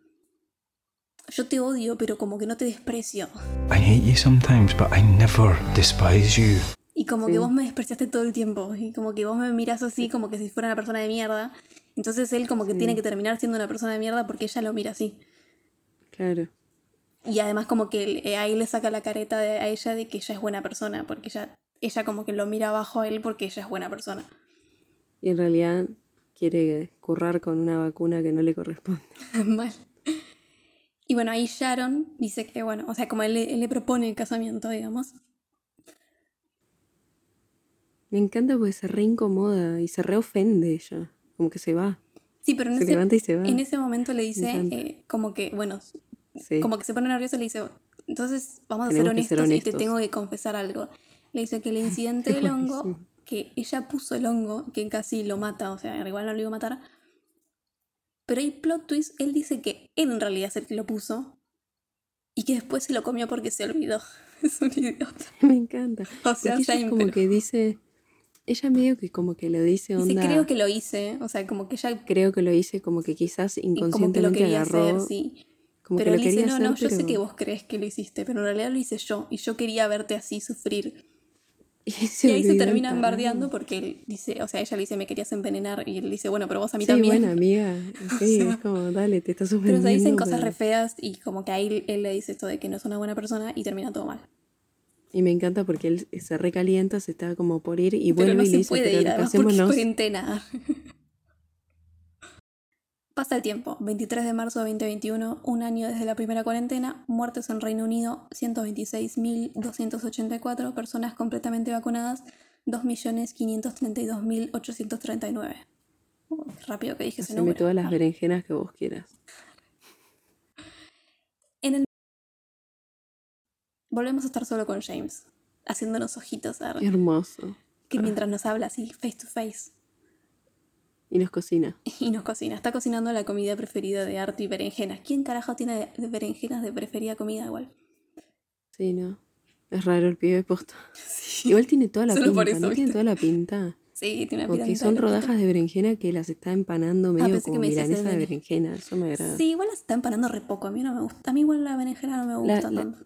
yo te odio, pero como que no te desprecio. I hate you sometimes, but I never despise you. Y como Sí. que vos me despreciaste todo el tiempo. Y como que vos me miras así como que si fuera una persona de mierda. Entonces él como que Sí. tiene que terminar siendo una persona de mierda porque ella lo mira así. Claro. Y además como que eh, ahí le saca la careta de- a ella de que ella es buena persona. Porque ella, ella como que lo mira abajo a él porque ella es buena persona. Y en realidad quiere currar con una vacuna que no le corresponde. Mal. Y bueno, ahí Sharon dice que, bueno, o sea, como él, le- él le propone el casamiento, digamos. Me encanta porque se re incomoda y se re ofende ella. Como que se va. Sí, pero en, Se ese, levanta y se va. en ese momento le dice, eh, como que, bueno, Sí. como que se pone nervioso y le dice, entonces vamos a ser honestos, ser y te honestos. tengo que confesar algo. Le dice que el incidente del hongo. Que ella puso el hongo, que casi lo mata, o sea, igual no lo iba a matar. Pero hay plot twist, él dice que él en realidad es el que lo puso y que después se lo comió porque se olvidó. Es un idiota. Me encanta. O sea, ella es como que dice. Ella medio que como que lo dice Dice, onda. creo que lo hice, o sea, como que ella creo que lo hice como que quizás como que lo inconscientemente agarró. hacer, sí. Como pero que él dice, no, hacer, no, yo sé que vos crees que lo hiciste, pero en realidad lo hice yo y yo quería verte así sufrir. Y, Y ahí se terminan bardeando porque él dice, o sea, ella le dice, me querías envenenar y él dice, bueno, pero vos a mí Sí, también. buena amiga. Sí, sea, es como, dale, te estás Pero se dicen cosas pero- re feas y como que ahí él le dice esto de que no es una buena persona y termina todo mal. Y me encanta porque él se recalienta, se está como por ir y pero vuelve no y se dice, puede pero ir, además porque cuarentena. Pasa el tiempo, 23 de marzo de 2021, un año desde la primera cuarentena, muertes en Reino Unido, 126.284, personas completamente vacunadas, 2.532.839. Uh, qué rápido que dije ese Haceme número. todas las Ah. berenjenas que vos quieras. En el volvemos a estar solo con James, haciéndonos ojitos, arre, Qué hermoso. que mientras nos habla así, face to face, Y nos cocina. y nos cocina. Está cocinando la comida preferida de Arto y berenjenas. ¿Quién carajo tiene berenjenas de preferida comida igual? Sí, ¿no? Es raro el pibe posta. Igual tiene toda la Solo pinta, por eso, ¿no? Tiene toda la pinta. Sí, tiene una Porque son rodajas de berenjena que las está empanando medio Ah, pensé que como me milanesa de de beren- berenjena. Eso me agrada. Sí, igual las está empanando re poco. A mí no me gusta. A mí igual la berenjena no me La- gusta la- tanto.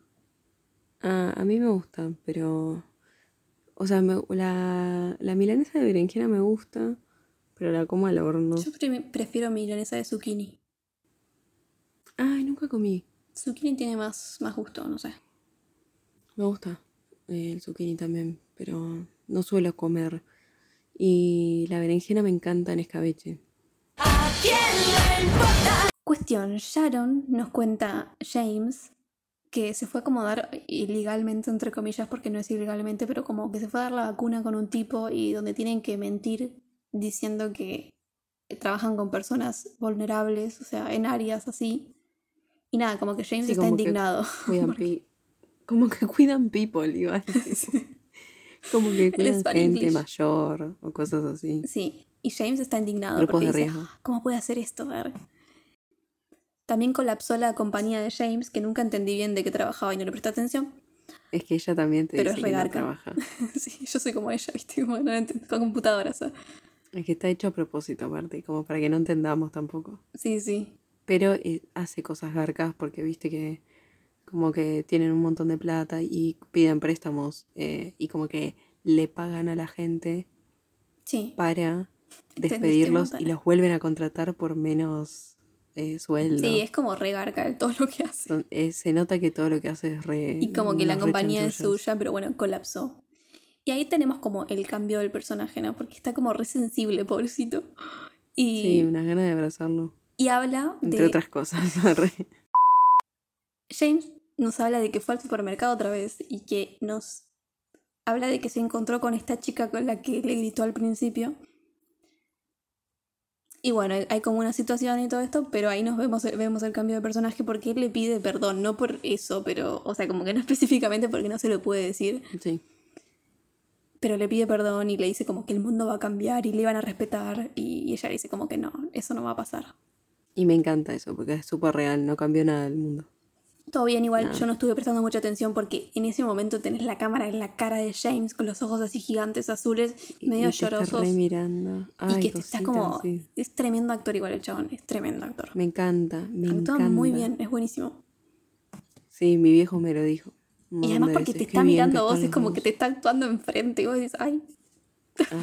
Ah, a mí me gusta, pero... O sea, me- la, la milanesa de berenjena me gusta, pero la como al horno. Yo pre- prefiero milanesa de zucchini. Ay, nunca comí. Zucchini tiene más, más gusto, no sé. Me gusta eh, el zucchini también, pero no suelo comer. Y la berenjena me encanta en escabeche. Cuestión, Sharon nos cuenta James que se fue a acomodar ilegalmente, entre comillas, porque no es ilegalmente, pero como que se fue a dar la vacuna con un tipo y donde tienen que mentir diciendo que trabajan con personas vulnerables, o sea, en áreas así. Y nada, como que James Sí, está indignado. Cuidan como que cuidan people, igual. Como que cuidan gente mayor o cosas así. Sí, y James está indignado Grupos porque de dice, riesgo. "Ah, ¿cómo puede hacer esto? A ver". También colapsó la compañía de James, que nunca entendí bien de qué trabajaba y no le presté atención. Es que ella también te Pero dice es que no trabaja. sí, yo soy como ella, ¿viste? Como no entiendo, con computadoras. ¿eh? Es que está hecho a propósito, aparte, como para que no entendamos tampoco. Sí, sí. Pero eh, hace cosas garcas porque viste que como que tienen un montón de plata y piden préstamos eh, y como que le pagan a la gente Sí. para despedirlos y los vuelven a contratar por menos eh, sueldo. Sí, es como regarca el todo lo que hace. Son- eh, se nota que todo lo que hace es re... Y como que la re compañía es suya, pero bueno, colapsó. Y ahí tenemos como el cambio del personaje, ¿no? Porque está como re sensible, pobrecito. Y, Sí, unas ganas de abrazarlo. y habla Entre de... otras cosas. James nos habla de que fue al supermercado otra vez y que nos habla de que se encontró con esta chica con la que le gritó al principio. Y bueno, hay como una situación y todo esto, pero ahí nos vemos, vemos el cambio de personaje porque él le pide perdón, no por eso, pero, o sea, como que no específicamente porque no se lo puede decir, Sí. Pero le pide perdón y le dice como que el mundo va a cambiar y le van a respetar y ella le dice como que no, eso no va a pasar. Y me encanta eso porque es súper real, no cambió nada del mundo. Todo bien, igual No. yo no estuve prestando mucha atención porque en ese momento tenés la cámara en la cara de James con los ojos así gigantes azules, medio y te está llorosos. re mirando. y Ay, que te está cosita, como. sí. Es tremendo actor igual el chabón, es tremendo actor. Me encanta, me Actúa encanta. muy bien, es buenísimo. Sí, mi viejo me lo dijo. Y además de porque te está mirando a vos, es como que te está actuando enfrente y vos dices, ay,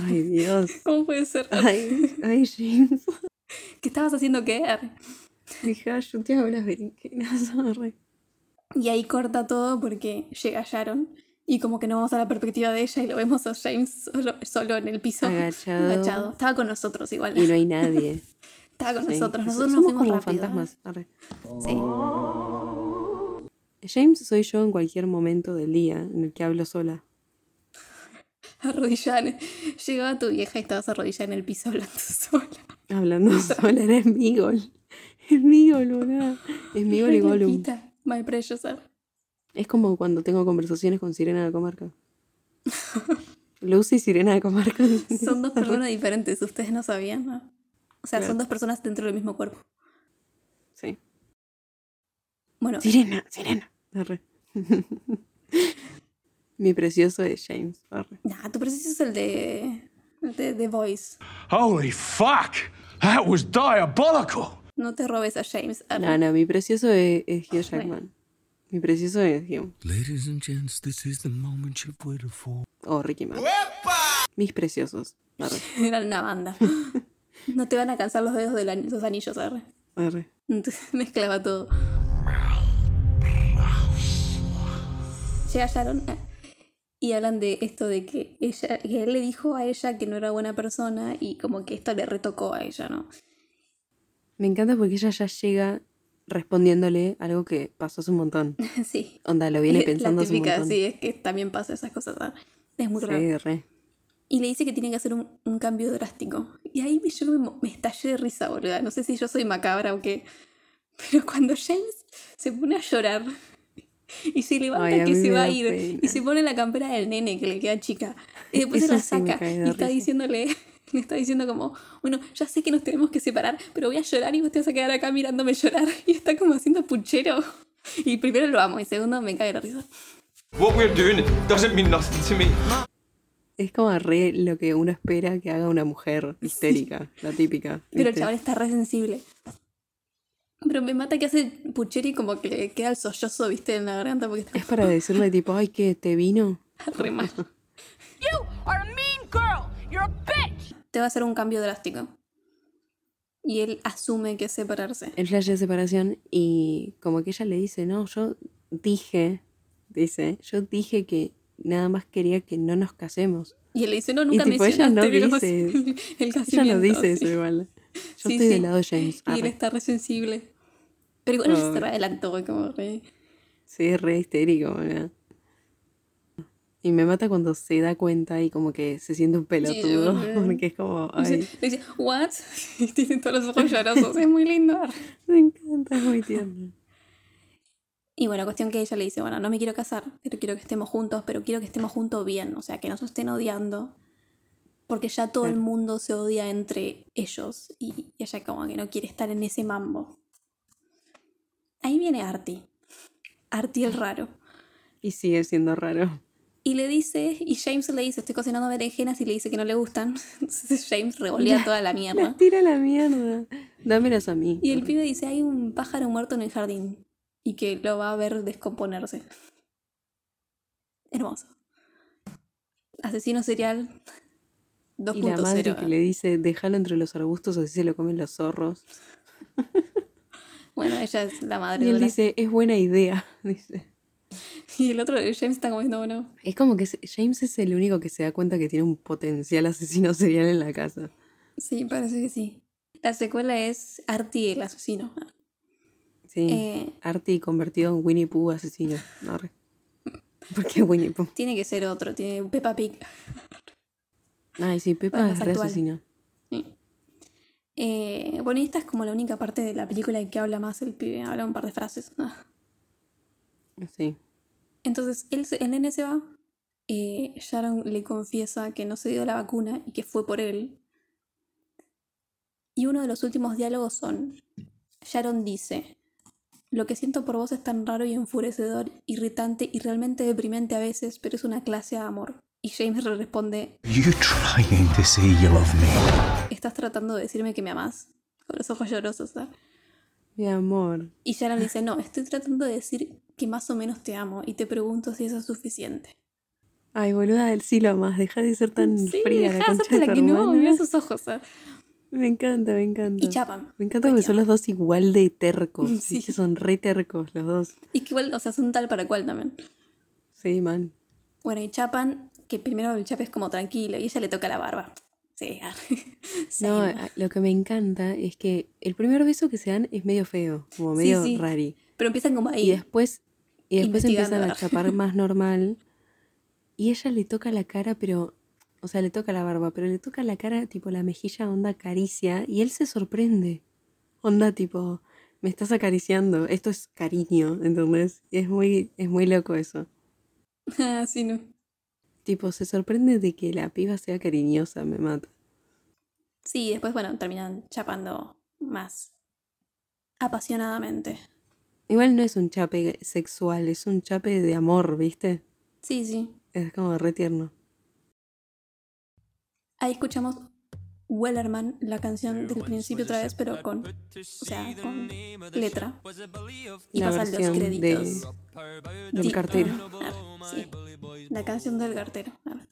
Ay, Dios. ¿cómo puede ser? Ay, ay, James. ¿Qué estabas haciendo qué? Dije, yo te hago las berenjenas. Y ahí corta todo porque llega Sharon y como que no vamos a la perspectiva de ella y lo vemos a James solo, solo en el piso. Agachado. Estaba con nosotros igual. Y no hay nadie. Estaba con Sí. nosotros. So- Nosotros nos Somos fuimos como rápido. ¿eh? fantasmas. arre. Sí. James soy yo en cualquier momento del día en el que hablo sola. Arrodillada. en- Llegaba tu vieja y estabas arrodillada en el piso hablando sola. Hablando sola, era Smigol. Smigol, boludo. Smigol y Re Gollum. My precious. Es como cuando tengo conversaciones con Sirena de Comarca. Lucy y Sirena de Comarca. Son dos personas diferentes, ustedes no sabían, ¿no? O sea, Claro. son dos personas dentro del mismo cuerpo. Sí. Bueno, Sirena, Sirena. Arre. Mi precioso es James. Arre. nah, tu precioso es el de. el de The Voice. Holy fuck! That was diabolical! No te robes a James. No, no, mi precioso es, es Hugh Jackman. Mi precioso es Hugh. Ladies and gents, this is the moment you've waited for. O Ricky Martin. Mis preciosos. Arre. Eran una banda. No te van a cansar los dedos de los anillos, arre. Arre. Entonces, Mezclaba todo. Llega Sharon eh, y hablan de esto de que ella, que él le dijo a ella que no era buena persona y como que esto le retocó a ella, ¿no? Me encanta porque ella ya llega respondiéndole algo que pasó hace un montón. sí. Onda, lo viene La pensando hace un típica, montón. sí, es que también pasa esas cosas. ¿ah? Es muy raro. Sí, re. Y le dice que tiene que hacer un, un cambio drástico. Y ahí me- yo me, me estallé de risa, boluda. No sé si yo soy macabra o qué. Pero cuando James se pone a llorar Y se levanta Ay, que se va a ir. pena. Y se pone la campera del nene que le queda chica. Y después se Eso la sí me saca. de y está risa. diciéndole, le está diciendo como, bueno, ya sé que nos tenemos que separar, pero voy a llorar y vos te vas a quedar acá mirándome llorar. Y está como haciendo puchero. Y primero lo amo y segundo me cae de risa. What we're doing doesn't mean nothing to me. Es como re lo que uno espera que haga una mujer histérica, la típica. Pero el chaval está re sensible. Pero me mata que hace puchero y como que le queda el sollozo, viste, en la garganta porque está Es para decirle tipo, ay, que te vino. re mal. Te va a hacer un cambio drástico. Y él asume que es separarse. El flash de separación y como que ella le dice, no, yo dije, dice, yo dije que nada más quería que no nos casemos. Y él le dice, no, nunca tipo, ella mencionaste no dice- el Ella casamiento. no dice sí. eso igual. Yo Sí, estoy sí. del lado de James. Y él está re sensible. Pero igual ella se Ay. re adelantó, como re... Sí, es re histérico, boludo. Y me mata cuando se da cuenta y como que se siente un pelotudo. Sí, Porque es como, ay, Le dice, ¿what? Y tiene todos los ojos llorosos. es muy lindo. me encanta, es muy tierno. Y bueno, cuestión que ella le dice, bueno, no me quiero casar, pero quiero que estemos juntos, pero quiero que estemos juntos bien, o sea, que no se estén odiando, porque ya todo el mundo se odia entre ellos y, y ella como que no quiere estar en ese mambo. Ahí viene Artie, Artie el raro, Y sigue siendo raro. y le dice, y James le dice, estoy cocinando berenjenas y le dice que no le gustan, entonces James revolea toda la mierda. Las tira la mierda. Dámelas a mí. Y el pibe dice, hay un pájaro muerto en el jardín y que lo va a ver descomponerse. Hermoso. Asesino serial Y la madre 2.0. que le dice, déjalo entre los arbustos así se lo comen los zorros. Bueno, ella es la madre Y de él la- dice, es buena idea. Dice. Y el otro, James, está como diciendo, bueno. Es como que James es el único que se da cuenta que tiene un potencial asesino serial en la casa. Sí, parece que sí. La secuela es Artie el asesino. Sí. Eh, Artie convertido en Winnie Pooh asesino. Arre. ¿Por qué Winnie Pooh? tiene que ser otro, tiene Peppa Pig. Ay, sí, Pepa Bueno, es re actual. asesino. Eh, bueno, y esta es como la única parte de la película en que habla más el pibe, habla un par de frases. Ah. Sí. Entonces, él, el nene se va. eh, Sharon le confiesa que no se dio la vacuna y que fue por él. Y uno de los últimos diálogos son: Sharon dice: Lo que siento por vos es tan raro y enfurecedor, irritante y realmente deprimente a veces, pero es una clase de amor. Y James le responde: You trying to say you love me? ¿Estás tratando de decirme que me amás? Con los ojos llorosos, ¿sabes? Mi amor. Y Sharon dice: No, estoy tratando de decir que más o menos te amo y te pregunto si eso es suficiente. Ay, boluda, él sí lo amas. Deja de ser tan Sí, fría dejá la de de la tu que no, mira sus ojos. ¿sabes? Me encanta, me encanta. Y chapan. Me encanta porque son los dos igual de tercos. Sí. Que son re tercos los dos. Y que igual, o sea, son tal para cual también. Sí, man. Bueno, y chapan, que primero el chape es como tranquilo y ella le toca la barba. Sí, sí. No, a- lo que me encanta es que el primer beso que se dan es medio feo, como medio sí. rari. Pero empiezan como ahí. Y después, y después empiezan a chapar más normal. Y ella le toca la cara, pero. O sea, le toca la barba, pero le toca la cara, tipo la mejilla, onda caricia. Y él se sorprende. Onda, tipo, me estás acariciando. Esto es cariño, ¿entendés? Y es muy, es muy loco eso. Ah, sí, no. Tipo, se sorprende de que la piba sea cariñosa, me mata. Sí, después, bueno, terminan chapando más apasionadamente. Igual no es un chape sexual, es un chape de amor, ¿viste? Sí, sí. Es como re tierno. Ahí escuchamos Wellerman, la canción del principio otra vez, pero con, o sea, con letra. Y La pasan los versión de, créditos. del Sí. cartero. Ah, sí. La canción del cartero. A ver.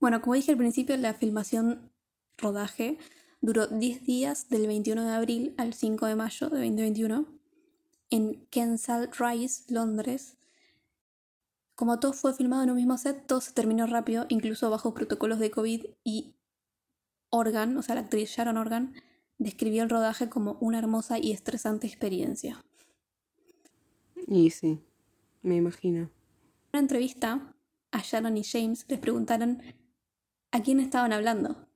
Bueno, como dije al principio, la filmación rodaje duró 10 días del 21 de abril al 5 de mayo de 2021 en Kensal Rise, Londres. Como todo fue filmado en un mismo set, todo se terminó rápido, incluso bajo protocolos de COVID y Organ, o sea, la actriz Sharon Organ, describió el rodaje como una hermosa y estresante experiencia. Y sí, me imagino. En una entrevista, a Sharon y James les preguntaron a quién estaban hablando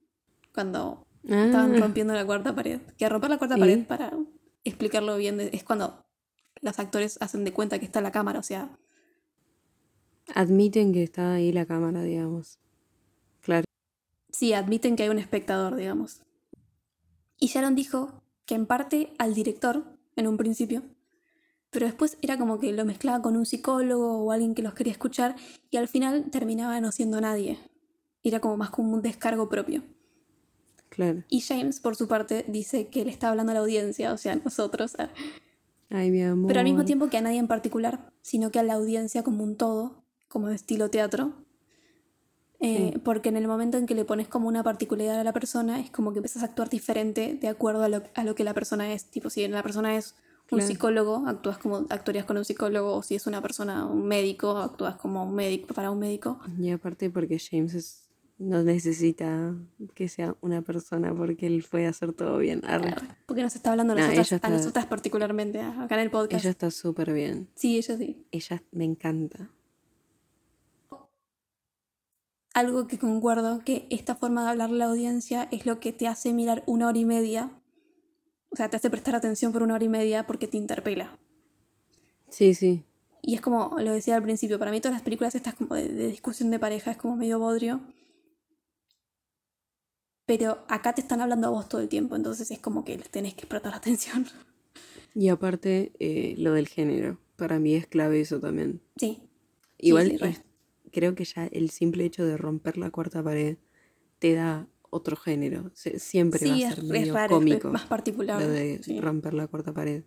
cuando estaban Ah, rompiendo la cuarta pared. Que romper la cuarta pared, para explicarlo bien, es cuando los actores hacen de cuenta que está la cámara, o sea, Admiten que está ahí la cámara, digamos. Claro. sí, admiten que hay un espectador, digamos. Y Sharon dijo que en parte al director, en un principio, pero después era como que lo mezclaba con un psicólogo o alguien que los quería escuchar y al final terminaba no siendo nadie. Era como más como un descargo propio. Claro. Y James, por su parte, dice que le está hablando a la audiencia, o sea, a nosotros, Ay, mi amor. pero al mismo tiempo que a nadie en particular, sino que a la audiencia como un todo, como de estilo teatro. Eh, Sí. Porque en el momento en que le pones como una particularidad a la persona, es como que empiezas a actuar diferente de acuerdo a lo, a lo que la persona es. Tipo, si la persona es un Claro. psicólogo, actúas como actuarías con un psicólogo, o si es una persona, un médico, actúas como un médico para un médico. Y aparte porque James es- no necesita que sea una persona porque él puede hacer todo bien. Porque nos está hablando a No, nosotras, a está- nosotras particularmente, acá en el podcast. Ella está súper bien. Sí, ella sí. Ella me encanta. algo que concuerdo, que esta forma de hablarle a la audiencia es lo que te hace mirar una hora y media. O sea, te hace prestar atención por una hora y media porque te interpela. Sí, sí. Y es como lo decía al principio, para mí todas las películas estas como de, de discusión de pareja es como medio bodrio. Pero acá te están hablando a vos todo el tiempo, entonces es como que les tenés que prestar atención. Y aparte, eh, lo del género. Para mí es clave eso también. Sí. Igual sí, es- creo que ya el simple hecho de romper la cuarta pared te da otro género. Se- siempre va a es, ser es medio raro, es cómico más particular. lo de romper la cuarta pared.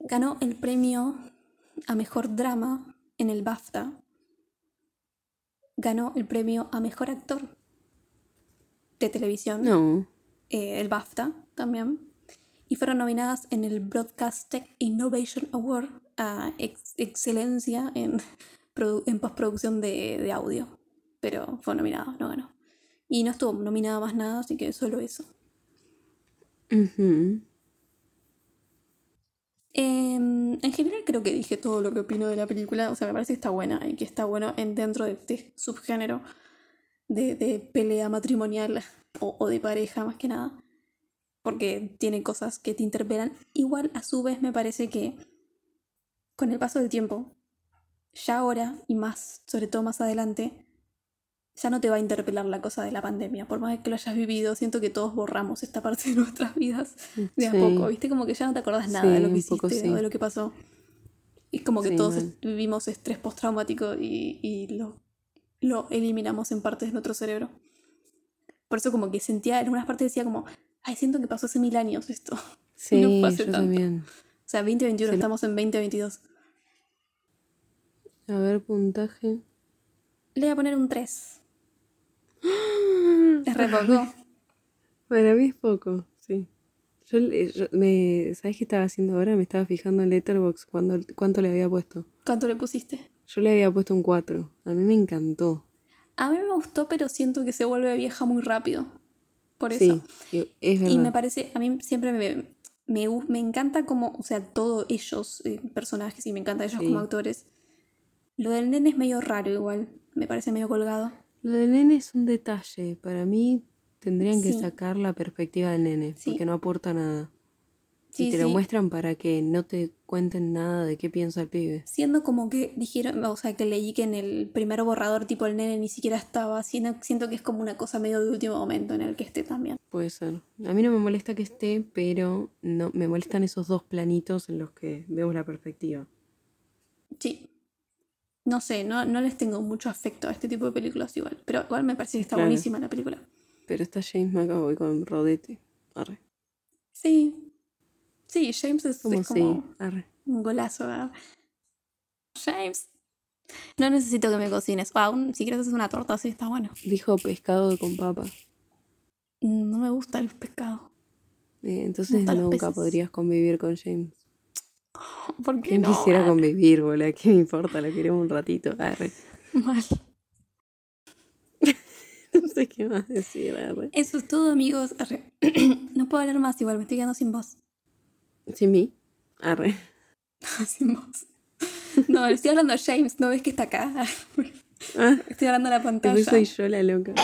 Ganó el premio a mejor drama en el BAFTA. Ganó el premio a mejor actor de televisión, No. eh, el BAFTA también. Y fueron nominadas en el Broadcast Tech Innovation Award a ex- excelencia en, produ- en postproducción de, de audio. Pero fue nominada, no ganó. Y no estuvo nominada más nada, así que solo eso. Em, en general creo que dije todo lo que opino de la película. O sea, me parece que está buena y que está bueno en, dentro de este subgénero de, de pelea matrimonial o, o de pareja más que nada. Porque tiene cosas que te interpelan. Igual, a su vez, me parece que con el paso del tiempo, ya ahora y más, sobre todo más adelante, ya no te va a interpelar la cosa de la pandemia. Por más que lo hayas vivido, siento que todos borramos esta parte de nuestras vidas de a Sí. poco, ¿viste? Como que ya no te acordás nada de lo que poco hiciste sí. de lo que pasó. Es como que todos vivimos estrés postraumático y, y lo, lo eliminamos en partes de nuestro cerebro. Por eso como que sentía, en unas partes decía como, ay, siento que pasó hace mil años esto. Sí, no fue hace yo tanto. también. O sea, 2021, Se estamos en 2022. A ver, puntaje. Le voy a poner un 3. Es re poco. Para mí es poco, sí. Yo, yo- me, ¿Sabes qué estaba haciendo ahora? Me estaba fijando en Letterboxd cuando, cuánto le había puesto. ¿Cuánto le pusiste? Yo le había puesto un 4. A mí me encantó. A mí me gustó, pero siento que se vuelve vieja muy rápido. Por eso. Sí, es verdad. Y me parece, a mí siempre me, me, me encanta como, o sea, todos ellos, eh, personajes, y me encanta ellos Sí. como actores. Lo del nene es medio raro igual, me parece medio colgado. Lo del nene es un detalle. Para mí tendrían que Sí. sacar la perspectiva del nene, Sí. porque no aporta nada. Sí, y te lo muestran para que no te cuenten nada de qué piensa el pibe. Siendo como que dijeron, o sea, que leí que en el primer borrador tipo el nene ni siquiera estaba, siendo- siento que es como una cosa medio de último momento en el que esté también. Puede ser. A mí no me molesta que esté, pero no me molestan esos dos planitos en los que vemos la perspectiva. Sí. No sé, no, no les tengo mucho afecto a este tipo de películas igual, pero igual me parece que está Claro. buenísima la película. Pero está James McAvoy con Rodete. Arre. Sí. Sí, James es, ¿Cómo es sí? como Arre. un golazo. ¿verdad? James. No necesito que me cocines. Un- si quieres hacer una torta, sí, está bueno. Dijo pescado con papa. Mm, No me gusta el pescado. Eh, entonces nunca podrías convivir con James. ¿Por qué ¿Quién no? quisiera convivir, boludo? ¿Qué me importa? Lo queremos un ratito. Arre. Mal. No sé qué más decir, arre. Eso es todo, amigos. Arre. no puedo hablar más, igual me estoy quedando sin voz. ¿Sin mí? Arre. sin voz. No, le estoy hablando a James, ¿no ves que está acá? Ah, Estoy hablando a la pantalla. después soy yo la loca.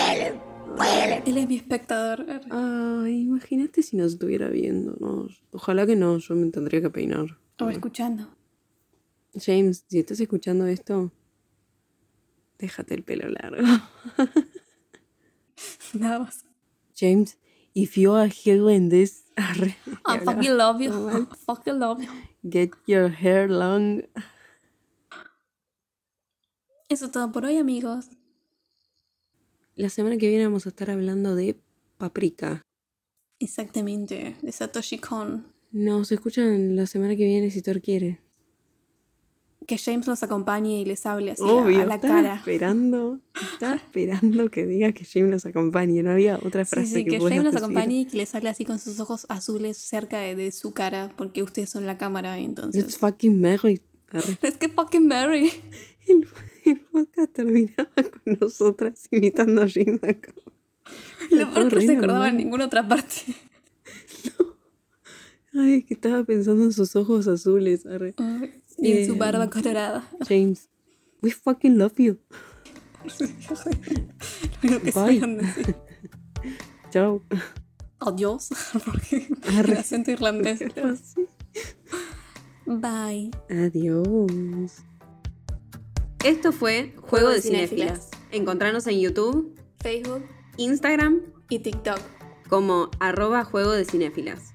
Él es mi espectador. Ay, imagínate si nos estuviera viendo. No, ojalá que no, yo me tendría que peinar. O escuchando. James, si estás escuchando esto, déjate el pelo largo. Nada más. James, if you are hearing this, arre, I fucking love you. I fucking love you. get your hair long. Eso es todo por hoy, amigos. La semana que viene vamos a estar hablando de paprika. Exactamente, de Satoshi Kon. Nos escuchan la semana que viene si Thor quiere. Que James nos acompañe y les hable así a- Obvio, a la estaba cara. esperando, estaba esperando que diga que James nos acompañe. No había otra Sí, frase sí, que, que puedas James nos acompañe y que les hable así con sus ojos azules cerca de, de su cara, porque ustedes son la cámara, entonces. Let's fucking. Arre. Es que fucking Mary. El, el podcast terminaba con nosotras imitando a James. Lo peor que no se acordaba en ninguna otra parte. Ay, es que estaba pensando en sus ojos azules. arre. Y en su barba colorada. James, we fucking love you. Lo único que Bye. decir. Chao. Adiós. Porque Arre. el acento irlandés. Bye. Adiós. Esto fue Juego de Cinéfilas. Encontranos en YouTube, Facebook Instagram y TikTok. como arroba Juego de Cinéfilas.